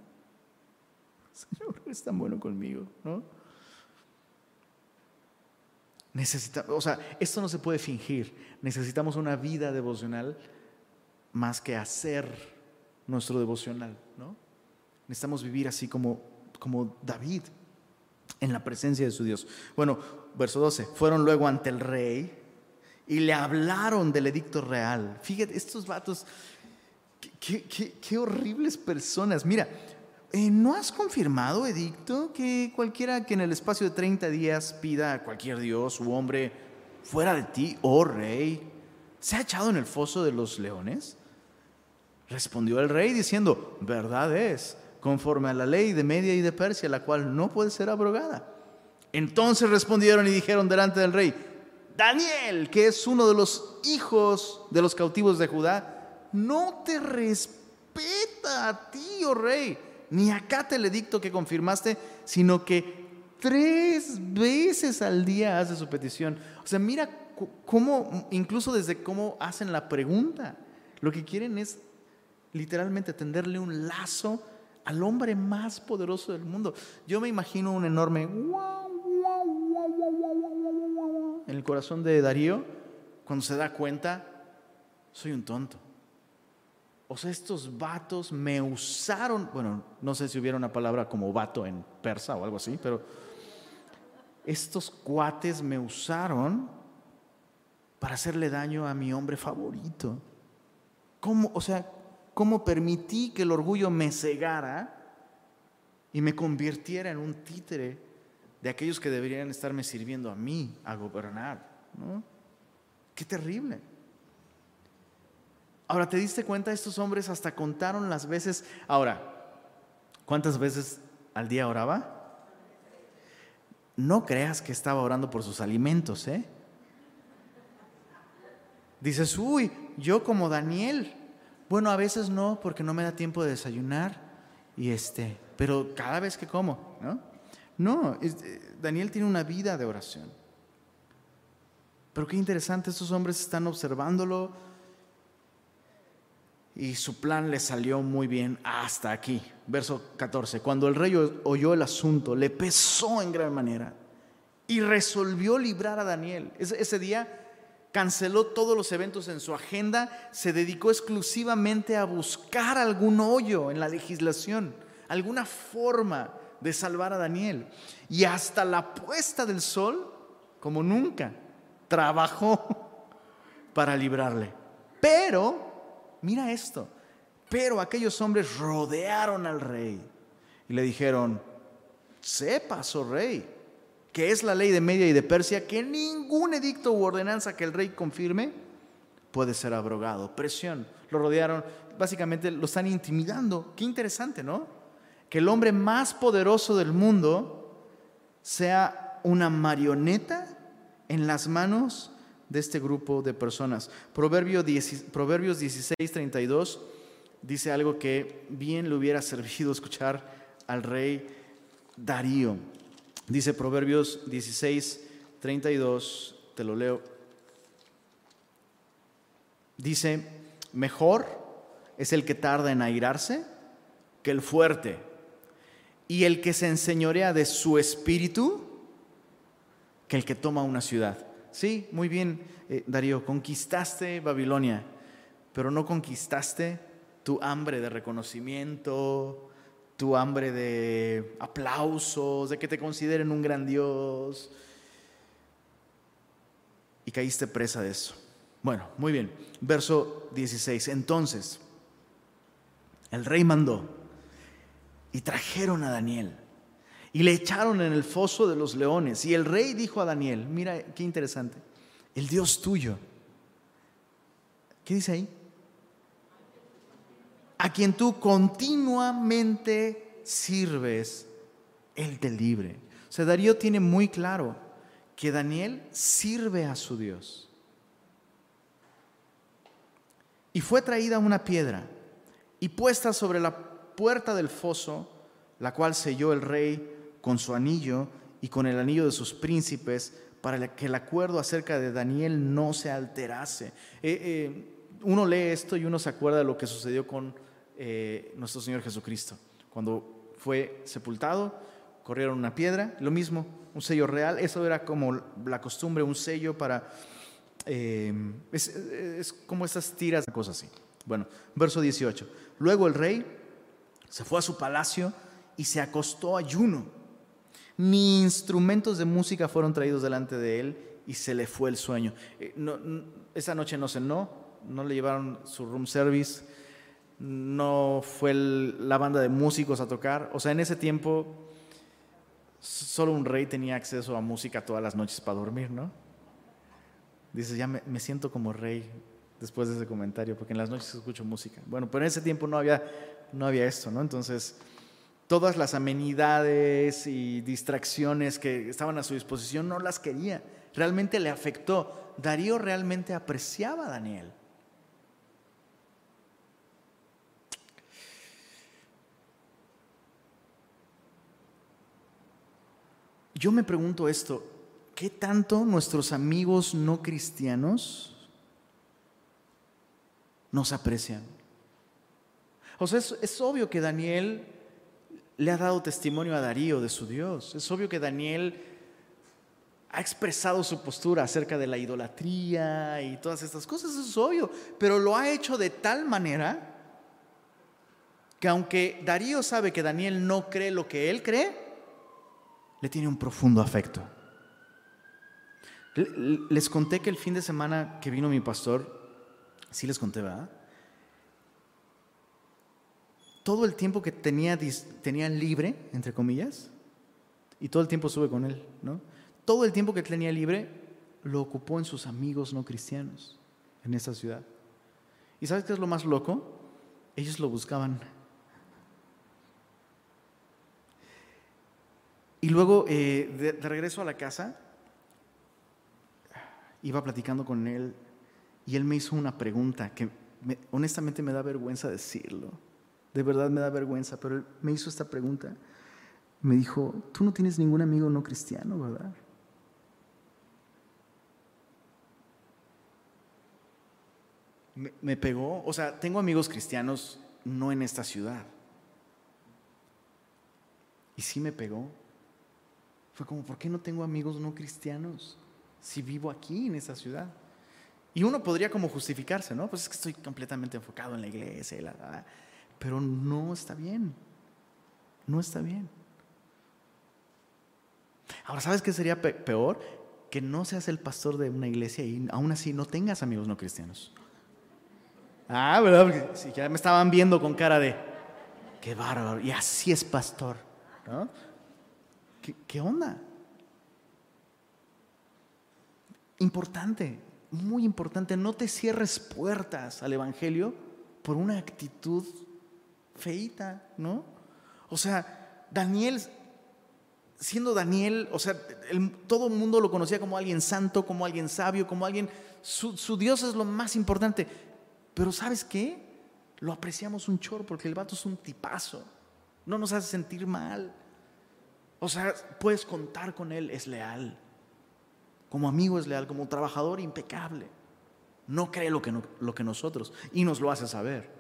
Señor, es tan bueno conmigo, ¿no? Necesita, o sea, esto no se puede fingir. Necesitamos una vida devocional más que hacer nuestro devocional, ¿no? Necesitamos vivir así como, como David, en la presencia de su Dios. Bueno, verso 12, fueron luego ante el rey y le hablaron del edicto real. Fíjate, estos vatos, qué, qué horribles personas. Mira, eh, ¿no has confirmado, edicto, que cualquiera que en el espacio de 30 días pida a cualquier dios u hombre fuera de ti, oh rey, se ha echado en el foso de los leones? Respondió el rey diciendo, verdad es, conforme a la ley de Media y de Persia, la cual no puede ser abrogada. Entonces respondieron y dijeron delante del rey, Daniel, que es uno de los hijos de los cautivos de Judá, no te respeta a ti, oh rey ni acate el edicto que confirmaste, sino que tres veces al día hace su petición. O sea, mira cómo, incluso desde cómo hacen la pregunta, lo que quieren es literalmente tenderle un lazo al hombre más poderoso del mundo. Yo me imagino un enorme en el corazón de Darío cuando se da cuenta, soy un tonto. O sea, estos vatos me usaron, bueno, no sé si hubiera una palabra como vato en persa o algo así, pero estos cuates me usaron para hacerle daño a mi hombre favorito. ¿Cómo, o sea, cómo permití que el orgullo me cegara y me convirtiera en un títere de aquellos que deberían estarme sirviendo a mí a gobernar? ¿no? Qué terrible. Ahora, ¿te diste cuenta? Estos hombres hasta contaron las veces. Ahora, ¿cuántas veces al día oraba? No creas que estaba orando por sus alimentos, ¿eh? Dices, uy, yo como Daniel. Bueno, a veces no, porque no me da tiempo de desayunar. Y este, pero cada vez que como, ¿no? No, eh, Daniel tiene una vida de oración. Pero qué interesante, estos hombres están observándolo, y su plan le salió muy bien hasta aquí. Verso 14. Cuando el rey oyó el asunto, le pesó en gran manera y resolvió librar a Daniel. Ese, día canceló todos los eventos en su agenda, se dedicó exclusivamente a buscar algún hoyo en la legislación, alguna forma de salvar a Daniel. Y hasta la puesta del sol, como nunca, trabajó para librarle. Pero mira esto. Pero aquellos hombres rodearon al rey y le dijeron, sepas, oh rey, que es la ley de Media y de Persia, que ningún edicto u ordenanza que el rey confirme puede ser abrogado. Presión. Lo rodearon, básicamente lo están intimidando. Qué interesante, ¿no? Que el hombre más poderoso del mundo sea una marioneta en las manos de este grupo de personas. Proverbio Proverbios 16, 32 dice algo que bien le hubiera servido escuchar al rey Darío. Dice Proverbios 16, 32, te lo leo. Dice, mejor es el que tarda en airarse que el fuerte, y el que se enseñorea de su espíritu que el que toma una ciudad. Sí, muy bien, eh, Darío, conquistaste Babilonia, pero no conquistaste tu hambre de reconocimiento, tu hambre de aplausos, de que te consideren un gran Dios. Y caíste presa de eso. Bueno, muy bien. Verso 16. Entonces, el rey mandó y trajeron a Daniel y le echaron en el foso de los leones. Y el rey dijo a Daniel, mira qué interesante, el Dios tuyo. ¿Qué dice ahí? A quien tú continuamente sirves, Él te libre. O sea, Darío tiene muy claro que Daniel sirve a su Dios. Y fue traída una piedra y puesta sobre la puerta del foso, la cual selló el rey con su anillo y con el anillo de sus príncipes, para que el acuerdo acerca de Daniel no se alterase. Eh, eh, uno lee esto y uno se acuerda de lo que sucedió con eh, nuestro Señor Jesucristo. Cuando fue sepultado, corrieron una piedra, lo mismo, un sello real, eso era como la costumbre, un sello para... Es, como estas tiras, cosas así. Bueno, verso 18. Luego el rey se fue a su palacio y se acostó ayuno ni instrumentos de música fueron traídos delante de él y se le fue el sueño. Eh, esa noche no cenó, no le llevaron su room service, no fue la banda de músicos a tocar. O sea, en ese tiempo solo un rey tenía acceso a música todas las noches para dormir, ¿no? Dices, ya me, me siento como rey después de ese comentario, porque en las noches escucho música. Bueno, pero en ese tiempo no había, no había esto, ¿no? Entonces todas las amenidades y distracciones que estaban a su disposición, no las quería. Realmente le afectó. Darío realmente apreciaba a Daniel. Yo me pregunto esto, ¿qué tanto nuestros amigos no cristianos nos aprecian? O sea, es, es obvio que Daniel le ha dado testimonio a Darío de su Dios. Es obvio que Daniel ha expresado su postura acerca de la idolatría y todas estas cosas, eso es obvio, pero lo ha hecho de tal manera que aunque Darío sabe que Daniel no cree lo que él cree, le tiene un profundo afecto. Les conté que el fin de semana que vino mi pastor, sí les conté, ¿verdad? Todo el tiempo que tenía, tenía libre, entre comillas, y todo el tiempo estuve con él, ¿no? Todo el tiempo que tenía libre lo ocupó en sus amigos no cristianos en esa ciudad. ¿Y sabes qué es lo más loco? Ellos lo buscaban. Y luego, eh, de, regreso a la casa, iba platicando con él y él me hizo una pregunta que honestamente me da vergüenza decirlo. De verdad me da vergüenza, pero él me hizo esta pregunta. Me dijo, tú no tienes ningún amigo no cristiano, ¿verdad? Me, pegó, o sea, tengo amigos cristianos no en esta ciudad. Y sí me pegó. Fue como, ¿por qué no tengo amigos no cristianos si vivo aquí en esta ciudad? Y uno podría como justificarse, ¿no? Pues es que estoy completamente enfocado en la iglesia la pero no está bien. No está bien. Ahora, ¿sabes qué sería peor? Que no seas el pastor de una iglesia y aún así no tengas amigos no cristianos. Ah, ¿verdad? Porque si ya me estaban viendo con cara de, qué bárbaro, y así es pastor. ¿no? ¿Qué, ¿Qué onda? Importante, muy importante, no te cierres puertas al Evangelio por una actitud feita, ¿no? O sea, Daniel, siendo Daniel, o sea, todo el mundo lo conocía como alguien santo, como alguien sabio, como alguien, su, Dios es lo más importante. Pero ¿sabes qué? Lo apreciamos un chorro porque el vato es un tipazo. no nos hace sentir mal. O sea, puedes contar con Él, es leal. Como amigo es leal, como trabajador impecable. No cree lo que, lo que nosotros y nos lo hace saber.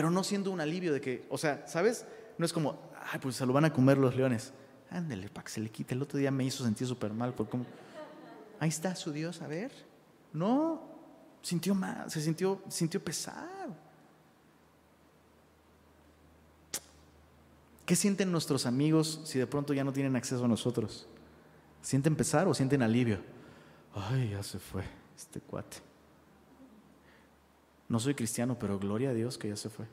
Pero no siendo un alivio de que, o sea, ¿sabes? No es como, ay, pues se lo van a comer los leones. Ándale, para que se le quite. El otro día me hizo sentir súper mal. Por como, ahí está su Dios, a ver. No, sintió mal, se sintió, sintió pesado. ¿Qué sienten nuestros amigos si de pronto ya no tienen acceso a nosotros? ¿Sienten pesar o sienten alivio? Ay, ya se fue este cuate. No soy cristiano, pero gloria a Dios que ya se fue.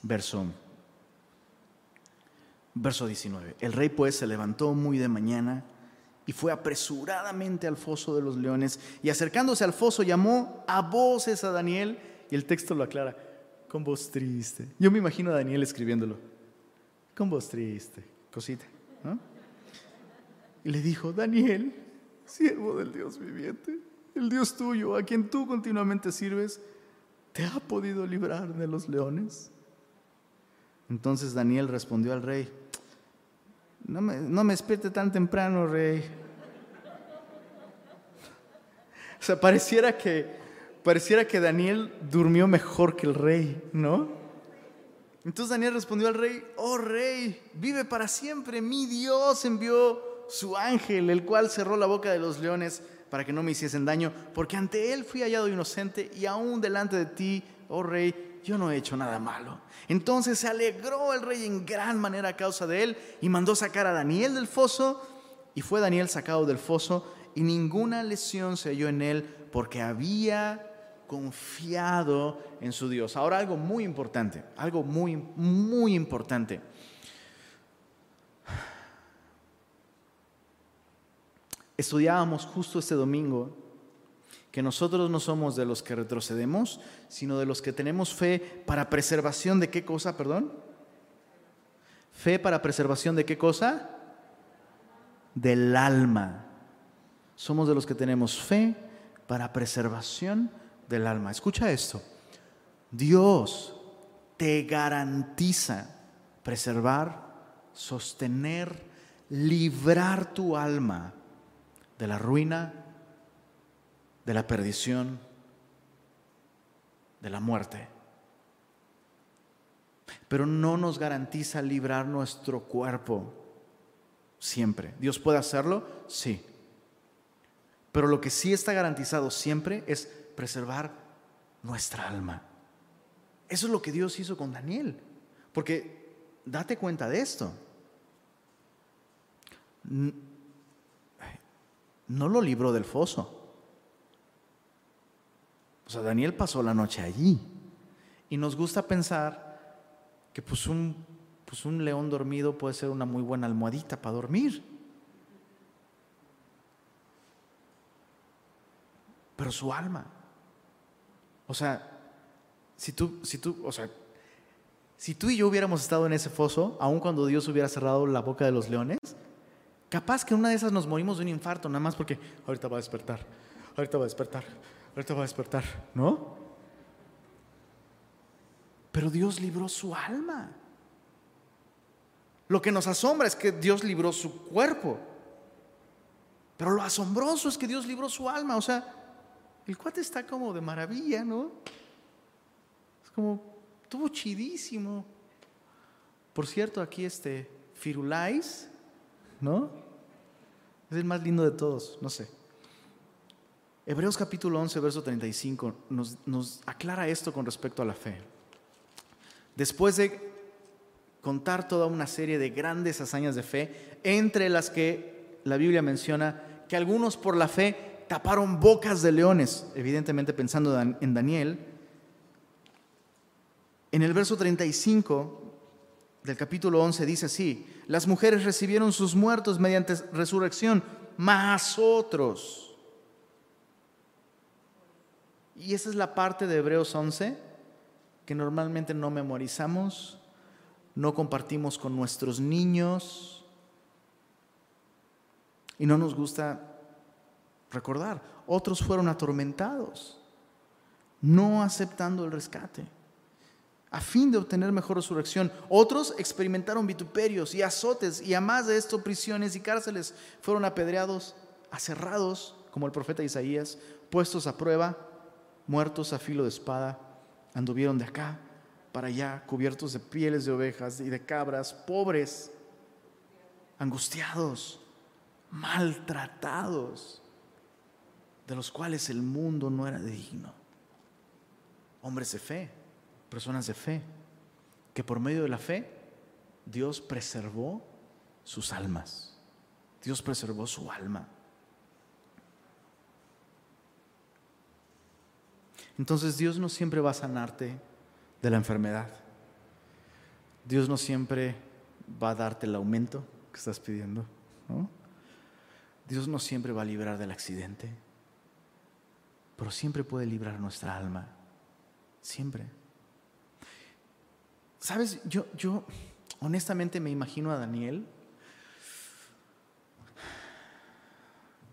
Verso, verso 19. El rey pues se levantó muy de mañana y fue apresuradamente al foso de los leones y acercándose al foso llamó a voces a Daniel y el texto lo aclara con voz triste. Yo me imagino a Daniel escribiéndolo con voz triste, cosita. Y le dijo, Daniel, siervo del Dios viviente, el Dios tuyo, a quien tú continuamente sirves, ¿te ha podido librar de los leones? Entonces Daniel respondió al rey, no me, no me despierte tan temprano, rey. O sea, pareciera que, pareciera que Daniel durmió mejor que el rey, ¿no? Entonces Daniel respondió al rey, oh rey, vive para siempre, mi Dios envió su ángel, el cual cerró la boca de los leones para que no me hiciesen daño, porque ante él fui hallado inocente y aún delante de ti, oh rey, yo no he hecho nada malo. Entonces se alegró el rey en gran manera a causa de él y mandó sacar a Daniel del foso y fue Daniel sacado del foso y ninguna lesión se halló en él porque había confiado en su Dios. Ahora algo muy importante, algo muy, muy importante. Estudiábamos justo este domingo que nosotros no somos de los que retrocedemos, sino de los que tenemos fe para preservación de qué cosa, perdón. Fe para preservación de qué cosa? Del alma. Somos de los que tenemos fe para preservación del alma. Escucha esto. Dios te garantiza preservar, sostener, librar tu alma de la ruina, de la perdición, de la muerte. Pero no nos garantiza librar nuestro cuerpo siempre. ¿Dios puede hacerlo? Sí. Pero lo que sí está garantizado siempre es preservar nuestra alma. Eso es lo que Dios hizo con Daniel. Porque date cuenta de esto. No lo libró del foso. O sea, Daniel pasó la noche allí. Y nos gusta pensar que pues un, pues un león dormido puede ser una muy buena almohadita para dormir. Pero su alma o sea, si tú, si tú, o sea, si tú y yo hubiéramos estado en ese foso, aun cuando Dios hubiera cerrado la boca de los leones, capaz que una de esas nos morimos de un infarto, nada más porque ahorita va a despertar, ahorita va a despertar, ahorita va a despertar, ¿no? Pero Dios libró su alma. Lo que nos asombra es que Dios libró su cuerpo. Pero lo asombroso es que Dios libró su alma. O sea, el cuate está como de maravilla, ¿no? Es como, estuvo chidísimo. Por cierto, aquí este Firulais, ¿no? Es el más lindo de todos, no sé. Hebreos capítulo 11, verso 35 nos, nos aclara esto con respecto a la fe. Después de contar toda una serie de grandes hazañas de fe, entre las que la Biblia menciona que algunos por la fe taparon bocas de leones, evidentemente pensando en Daniel. En el verso 35 del capítulo 11 dice así, las mujeres recibieron sus muertos mediante resurrección, más otros. Y esa es la parte de Hebreos 11 que normalmente no memorizamos, no compartimos con nuestros niños y no nos gusta recordar. Otros fueron atormentados no aceptando el rescate, a fin de obtener mejor resurrección. Otros experimentaron vituperios y azotes, y a más de esto prisiones y cárceles. Fueron apedreados, aserrados, como el profeta Isaías, puestos a prueba, muertos a filo de espada, anduvieron de acá para allá, cubiertos de pieles de ovejas y de cabras, pobres, angustiados, maltratados, de los cuales el mundo no era digno. Hombres de fe, personas de fe, que por medio de la fe Dios preservó sus almas. Dios preservó su alma. Entonces Dios no siempre va a sanarte de la enfermedad. Dios no siempre va a darte el aumento que estás pidiendo. Dios no siempre va a librar del accidente, pero siempre puede librar nuestra alma. Siempre. Sabes, yo, yo honestamente me imagino a Daniel.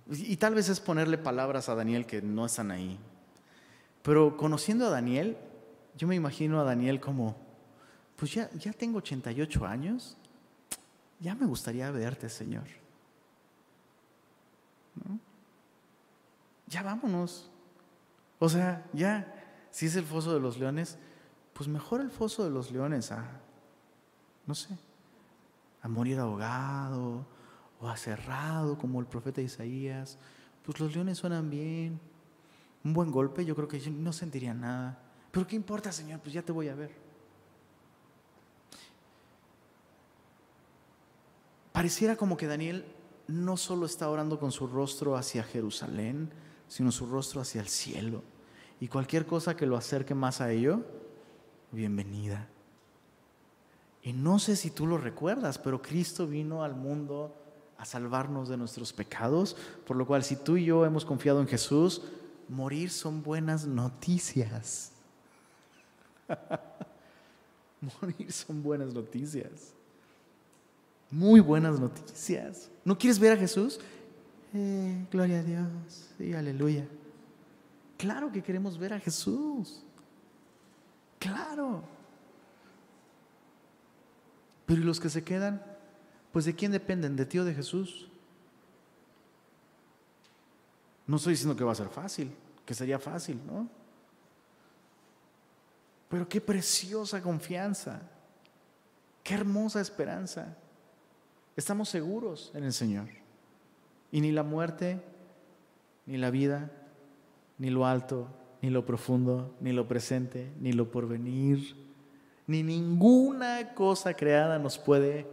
Y tal vez es ponerle palabras a Daniel que no están ahí. Pero conociendo a Daniel, yo me imagino a Daniel como, pues ya, ya tengo 88 años, ya me gustaría verte, Señor. Ya vámonos. O sea, ya, si es el foso de los leones, pues mejor el foso de los leones a, no sé, a morir ahogado o aserrado como el profeta Isaías. Pues los leones suenan bien un buen golpe, yo creo que no sentiría nada. Pero ¿qué importa, Señor? Pues ya te voy a ver. Pareciera como que Daniel no solo está orando con su rostro hacia Jerusalén, sino su rostro hacia el cielo. Y cualquier cosa que lo acerque más a ello, bienvenida. Y no sé si tú lo recuerdas, pero Cristo vino al mundo a salvarnos de nuestros pecados, por lo cual si tú y yo hemos confiado en Jesús, morir son buenas noticias. morir son buenas noticias. Muy buenas noticias. ¿No quieres ver a Jesús? Eh, gloria a Dios y aleluya. Claro que queremos ver a Jesús. Claro. Pero ¿y los que se quedan? Pues de quién dependen, de ti o de Jesús. No estoy diciendo que va a ser fácil, que sería fácil, ¿no? Pero qué preciosa confianza, qué hermosa esperanza. Estamos seguros en el Señor. Y ni la muerte, ni la vida, ni lo alto, ni lo profundo, ni lo presente, ni lo porvenir, ni ninguna cosa creada nos puede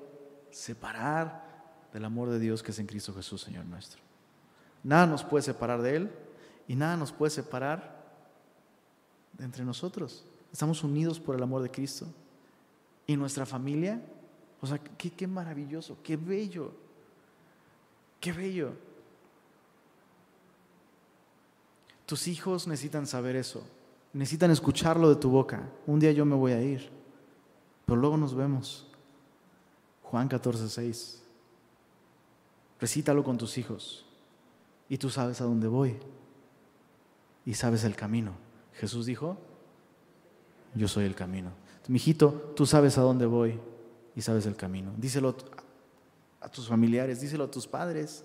separar del amor de Dios que es en Cristo Jesús, Señor nuestro. Nada nos puede separar de Él y nada nos puede separar de entre nosotros. Estamos unidos por el amor de Cristo. Y nuestra familia, o sea, qué, qué maravilloso, qué bello, qué bello. Tus hijos necesitan saber eso, necesitan escucharlo de tu boca. Un día yo me voy a ir, pero luego nos vemos. Juan 14, 6. Recítalo con tus hijos y tú sabes a dónde voy y sabes el camino. Jesús dijo, yo soy el camino. Mi hijito, tú sabes a dónde voy y sabes el camino. Díselo a tus familiares, díselo a tus padres,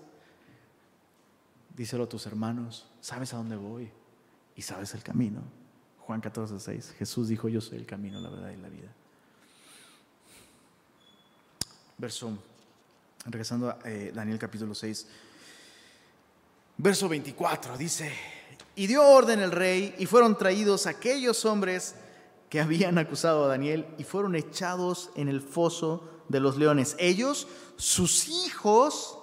díselo a tus hermanos, sabes a dónde voy y sabes el camino. Juan 14, 6. Jesús dijo, yo soy el camino, la verdad y la vida. Verso, regresando a eh, Daniel capítulo 6. Verso 24 dice, y dio orden el rey y fueron traídos aquellos hombres que habían acusado a Daniel y fueron echados en el foso de los leones. Ellos, sus hijos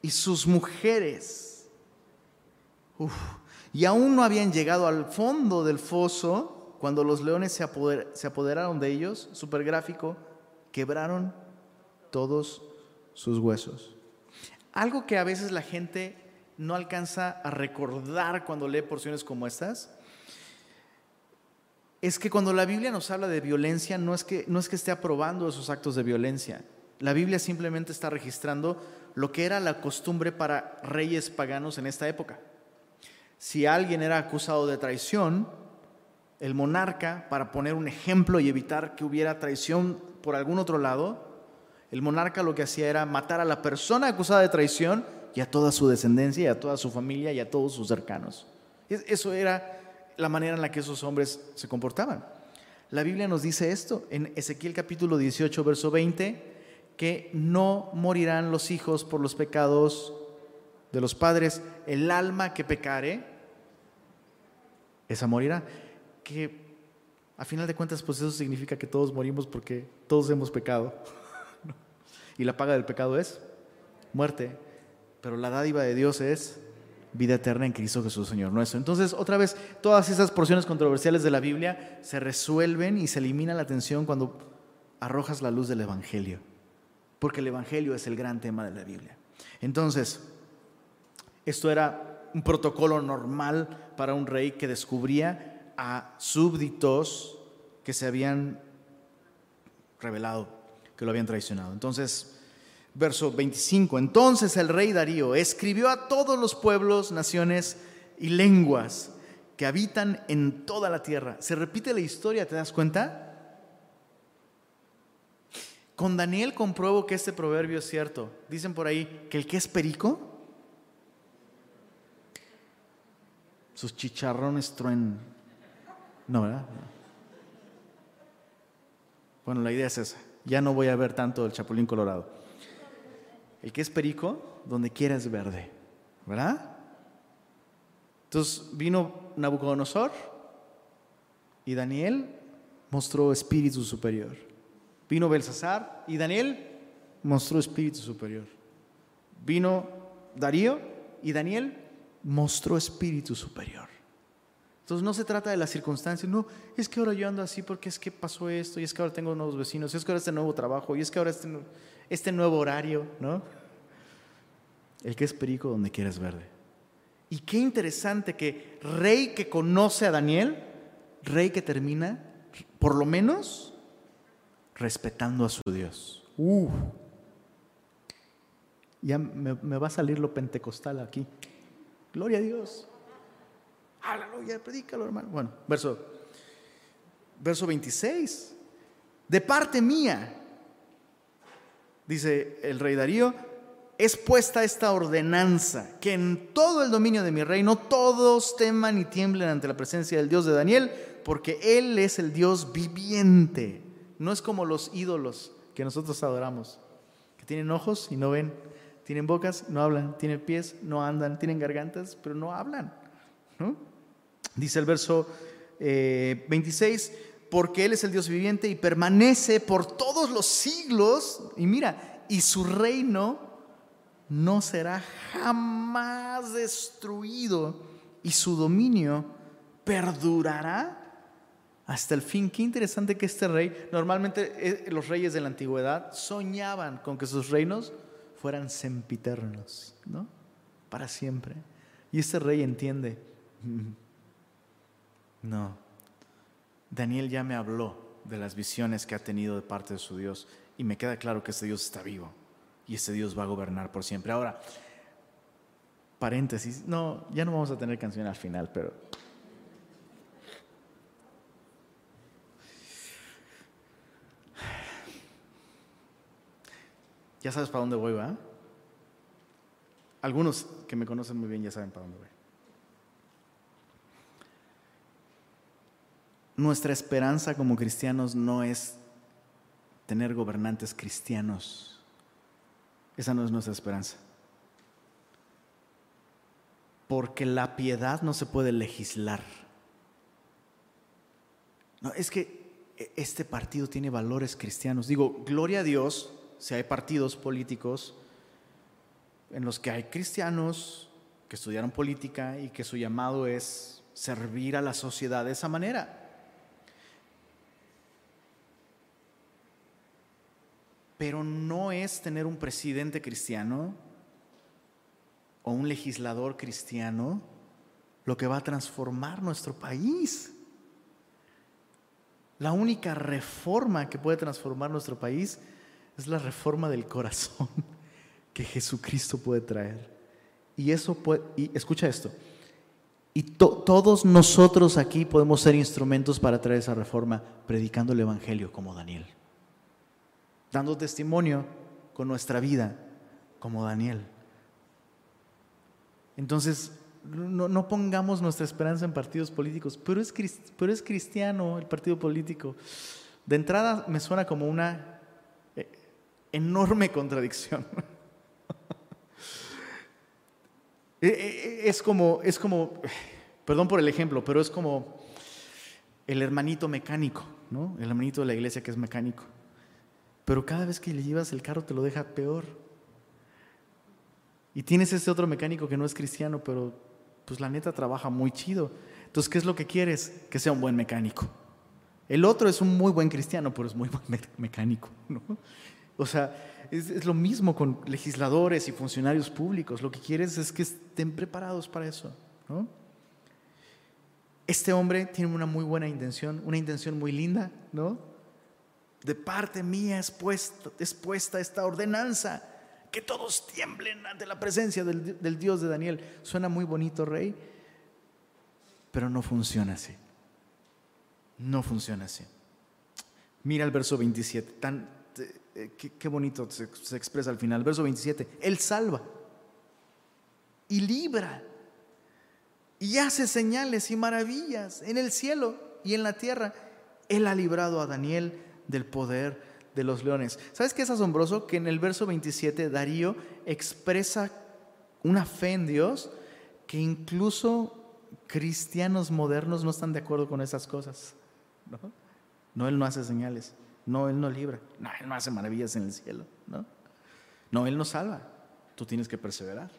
y sus mujeres. Y aún no habían llegado al fondo del foso cuando los leones se, apoderaron de ellos, super gráfico, quebraron todos sus huesos. Algo que a veces la gente no alcanza a recordar cuando lee porciones como estas, es que cuando la Biblia nos habla de violencia, no es que, no es que esté aprobando esos actos de violencia. La Biblia simplemente está registrando lo que era la costumbre para reyes paganos en esta época. Si alguien era acusado de traición, el monarca, para poner un ejemplo y evitar que hubiera traición por algún otro lado, el monarca lo que hacía era matar a la persona acusada de traición y a toda su descendencia, y a toda su familia y a todos sus cercanos. Eso era la manera en la que esos hombres se comportaban. La Biblia nos dice esto en Ezequiel capítulo 18, verso 20, que no morirán los hijos por los pecados de los padres. El alma que pecare, esa morirá. Que a final de cuentas, pues eso significa que todos morimos porque todos hemos pecado. y la paga del pecado es muerte. Pero la dádiva de Dios es vida eterna en Cristo Jesús, Señor nuestro. Entonces, otra vez, todas esas porciones controversiales de la Biblia se resuelven y se elimina la tensión cuando arrojas la luz del Evangelio, porque el Evangelio es el gran tema de la Biblia. Entonces, esto era un protocolo normal para un rey que descubría a súbditos que se habían revelado, que lo habían traicionado. Entonces, verso 25. Entonces el rey Darío escribió a todos los pueblos, naciones y lenguas que habitan en toda la tierra. Se repite la historia, ¿te das cuenta? Con Daniel compruebo que este proverbio es cierto. Dicen por ahí que el que es perico, sus chicharrones truen. No, ¿verdad? Bueno, la idea es esa. Ya no voy a ver tanto el chapulín colorado. El que es perico, donde quiera es verde, ¿verdad? Entonces vino Nabucodonosor y Daniel mostró espíritu superior. Vino Belsasar y Daniel mostró espíritu superior. Vino Darío y Daniel mostró espíritu superior. Entonces no se trata de las circunstancias, no, es que ahora yo ando así porque es que pasó esto, y es que ahora tengo nuevos vecinos, y es que ahora este nuevo trabajo, y es que ahora este, este nuevo horario, ¿no? El que es perico donde quieres verde. Y qué interesante que rey que conoce a Daniel, rey que termina, por lo menos, respetando a su Dios. Uh, ya me va a salir lo pentecostal aquí. Gloria a Dios. Aleluya, predícalo, hermano. Bueno, verso, verso 26. De parte mía, dice el rey Darío, es puesta esta ordenanza, que en todo el dominio de mi reino todos teman y tiemblen ante la presencia del Dios de Daniel, porque Él es el Dios viviente. No es como los ídolos que nosotros adoramos, que tienen ojos y no ven, tienen bocas, no hablan, tienen pies, no andan, tienen gargantas, pero no hablan. Dice el verso 26, eh, porque Él es el Dios viviente y permanece por todos los siglos, y mira, y su reino no será jamás destruido y su dominio perdurará hasta el fin. Qué interesante que este rey, normalmente eh, los reyes de la antigüedad soñaban con que sus reinos fueran sempiternos, ¿no? Para siempre. Y este rey entiende, mm, no, Daniel ya me habló de las visiones que ha tenido de parte de su Dios y me queda claro que este Dios está vivo y ese Dios va a gobernar por siempre. Ahora, paréntesis, no, ya no vamos a tener canción al final, pero... Ya sabes para dónde voy, ¿va? Algunos que me conocen muy bien ya saben para dónde voy. Nuestra esperanza como cristianos no es tener gobernantes cristianos esa no es nuestra esperanza. Porque la piedad no se puede legislar. No, es que este partido tiene valores cristianos. Digo, gloria a Dios si hay partidos políticos en los que hay cristianos que estudiaron política y que su llamado es servir a la sociedad de esa manera. pero no es tener un presidente cristiano o un legislador cristiano lo que va a transformar nuestro país. La única reforma que puede transformar nuestro país es la reforma del corazón que Jesucristo puede traer. Y eso puede, y escucha esto, Y todos nosotros aquí podemos ser instrumentos para traer esa reforma, predicando el Evangelio como Daniel, dando testimonio con nuestra vida como Daniel. Entonces, no, pongamos nuestra esperanza en partidos políticos, pero es, pero es cristiano el partido político. De entrada me suena como una enorme contradicción. Eh, eh, es como, es como, perdón por el ejemplo, pero es como el hermanito mecánico, ¿no? El hermanito de la iglesia que es mecánico. Pero cada vez que le llevas el carro te lo deja peor. Y tienes ese otro mecánico que no es cristiano, pero pues la neta trabaja muy chido. Entonces, ¿qué es lo que quieres? Que sea un buen mecánico. El otro es un muy buen cristiano, pero es muy buen mecánico. ¿no? O sea, es, lo mismo con legisladores y funcionarios públicos. Lo que quieres es que estén preparados para eso. ¿no? Este hombre tiene una muy buena intención, una intención muy linda, ¿no? De parte mía es puesta, es esta ordenanza que todos tiemblen ante la presencia del, Dios de Daniel. Suena muy bonito, rey, pero no funciona así. No funciona así. Mira el verso 27, tan, eh, qué, bonito se, expresa al final. Verso 27, Él salva y libra y hace señales y maravillas en el cielo y en la tierra. Él ha librado a Daniel del poder de los leones. ¿Sabes qué es asombroso? Que en el verso 27 Darío expresa una fe en Dios que incluso cristianos modernos no están de acuerdo con esas cosas. no, Él no hace señales. No, Él no libra. No, Él no hace maravillas en el cielo. No, no Él no salva. Tú tienes que perseverar.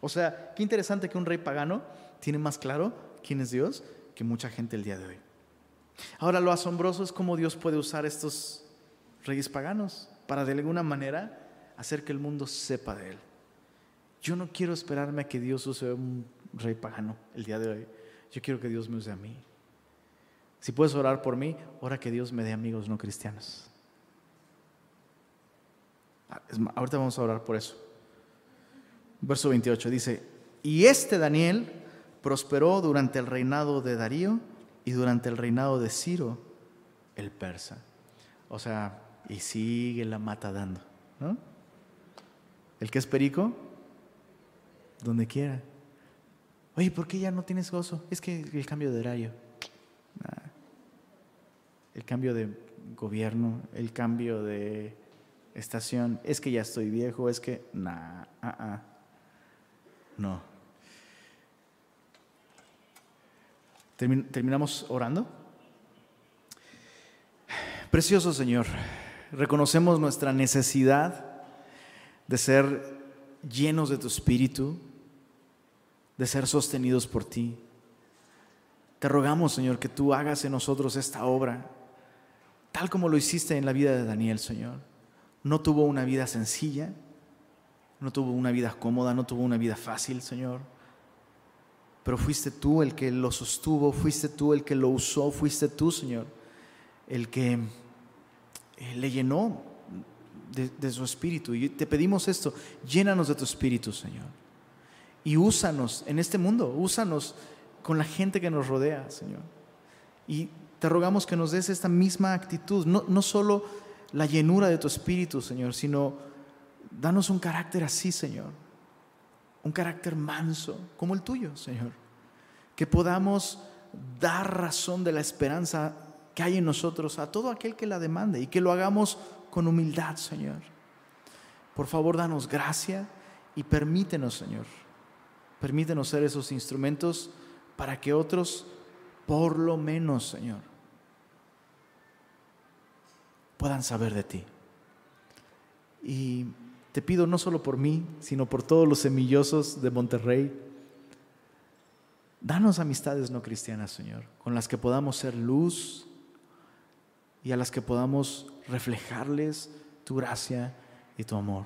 O sea, qué interesante que un rey pagano tiene más claro quién es Dios que mucha gente el día de hoy. Ahora, lo asombroso es cómo Dios puede usar estos reyes paganos, para de alguna manera hacer que el mundo sepa de él. Yo no quiero esperarme a que Dios use un rey pagano el día de hoy. Yo quiero que Dios me use a mí. Si puedes orar por mí, ora que Dios me dé amigos no cristianos. Ah, ahorita vamos a orar por eso. Verso 28 dice, y este Daniel prosperó durante el reinado de Darío y durante el reinado de Ciro, el persa. O sea, y sigue la mata dando. ¿no? El que es perico, donde quiera. Oye, ¿por qué ya no tienes gozo? Es que el cambio de horario, el cambio de gobierno, el cambio de estación, es que ya estoy viejo, es que, nah, ah, ah. no. ¿Terminamos orando? Precioso Señor reconocemos nuestra necesidad de ser llenos de tu espíritu, de ser sostenidos por ti. Te rogamos, Señor, que tú hagas en nosotros esta obra, tal como lo hiciste en la vida de Daniel, Señor. No tuvo una vida sencilla, no tuvo una vida cómoda, no tuvo una vida fácil, Señor. Pero fuiste tú el que lo sostuvo, fuiste tú el que lo usó, fuiste tú, Señor, el que eh, le llenó de, su espíritu. Y te pedimos esto, llénanos de tu espíritu, Señor. Y úsanos en este mundo, úsanos con la gente que nos rodea, Señor. Y te rogamos que nos des esta misma actitud, no, no solo la llenura de tu espíritu, Señor, sino danos un carácter así, Señor. Un carácter manso, como el tuyo, Señor. Que podamos dar razón de la esperanza que hay en nosotros a todo aquel que la demande y que lo hagamos con humildad, Señor. Por favor, danos gracia y permítenos, Señor, permítenos ser esos instrumentos para que otros, por lo menos, Señor, puedan saber de ti. Y te pido no solo por mí, sino por todos los semillosos de Monterrey. Danos amistades no cristianas, Señor, con las que podamos ser luz y a las que podamos reflejarles tu gracia y tu amor.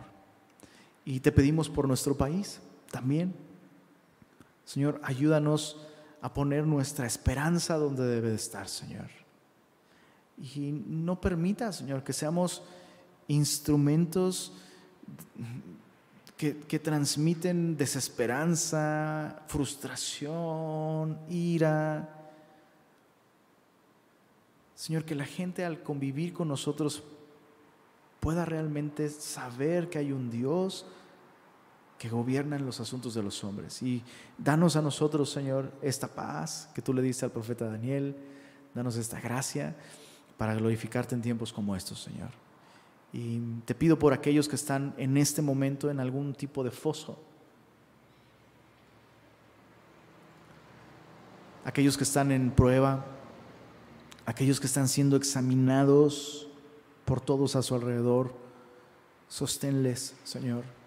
Y te pedimos por nuestro país también. Señor, ayúdanos a poner nuestra esperanza donde debe de estar, Señor. Y no permita, Señor, que seamos instrumentos que, que transmiten desesperanza, frustración, ira. Señor, que la gente al convivir con nosotros pueda realmente saber que hay un Dios que gobierna en los asuntos de los hombres. Y danos a nosotros, Señor, esta paz que tú le diste al profeta Daniel, danos esta gracia para glorificarte en tiempos como estos, Señor. Y te pido por aquellos que están en este momento en algún tipo de foso, aquellos que están en prueba, aquellos que están siendo examinados por todos a su alrededor, sosténles, Señor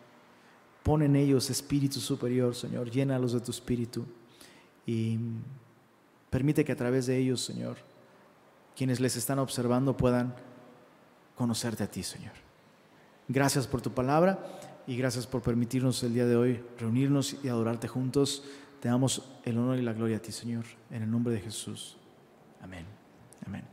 Pon en ellos espíritu superior, Señor. Llénalos de tu espíritu. Y permite que a través de ellos, Señor, quienes les están observando puedan conocerte a ti, Señor. Gracias por tu palabra y gracias por permitirnos el día de hoy reunirnos y adorarte juntos. Te damos el honor y la gloria a ti, Señor, en el nombre de Jesús. Amén. Amén.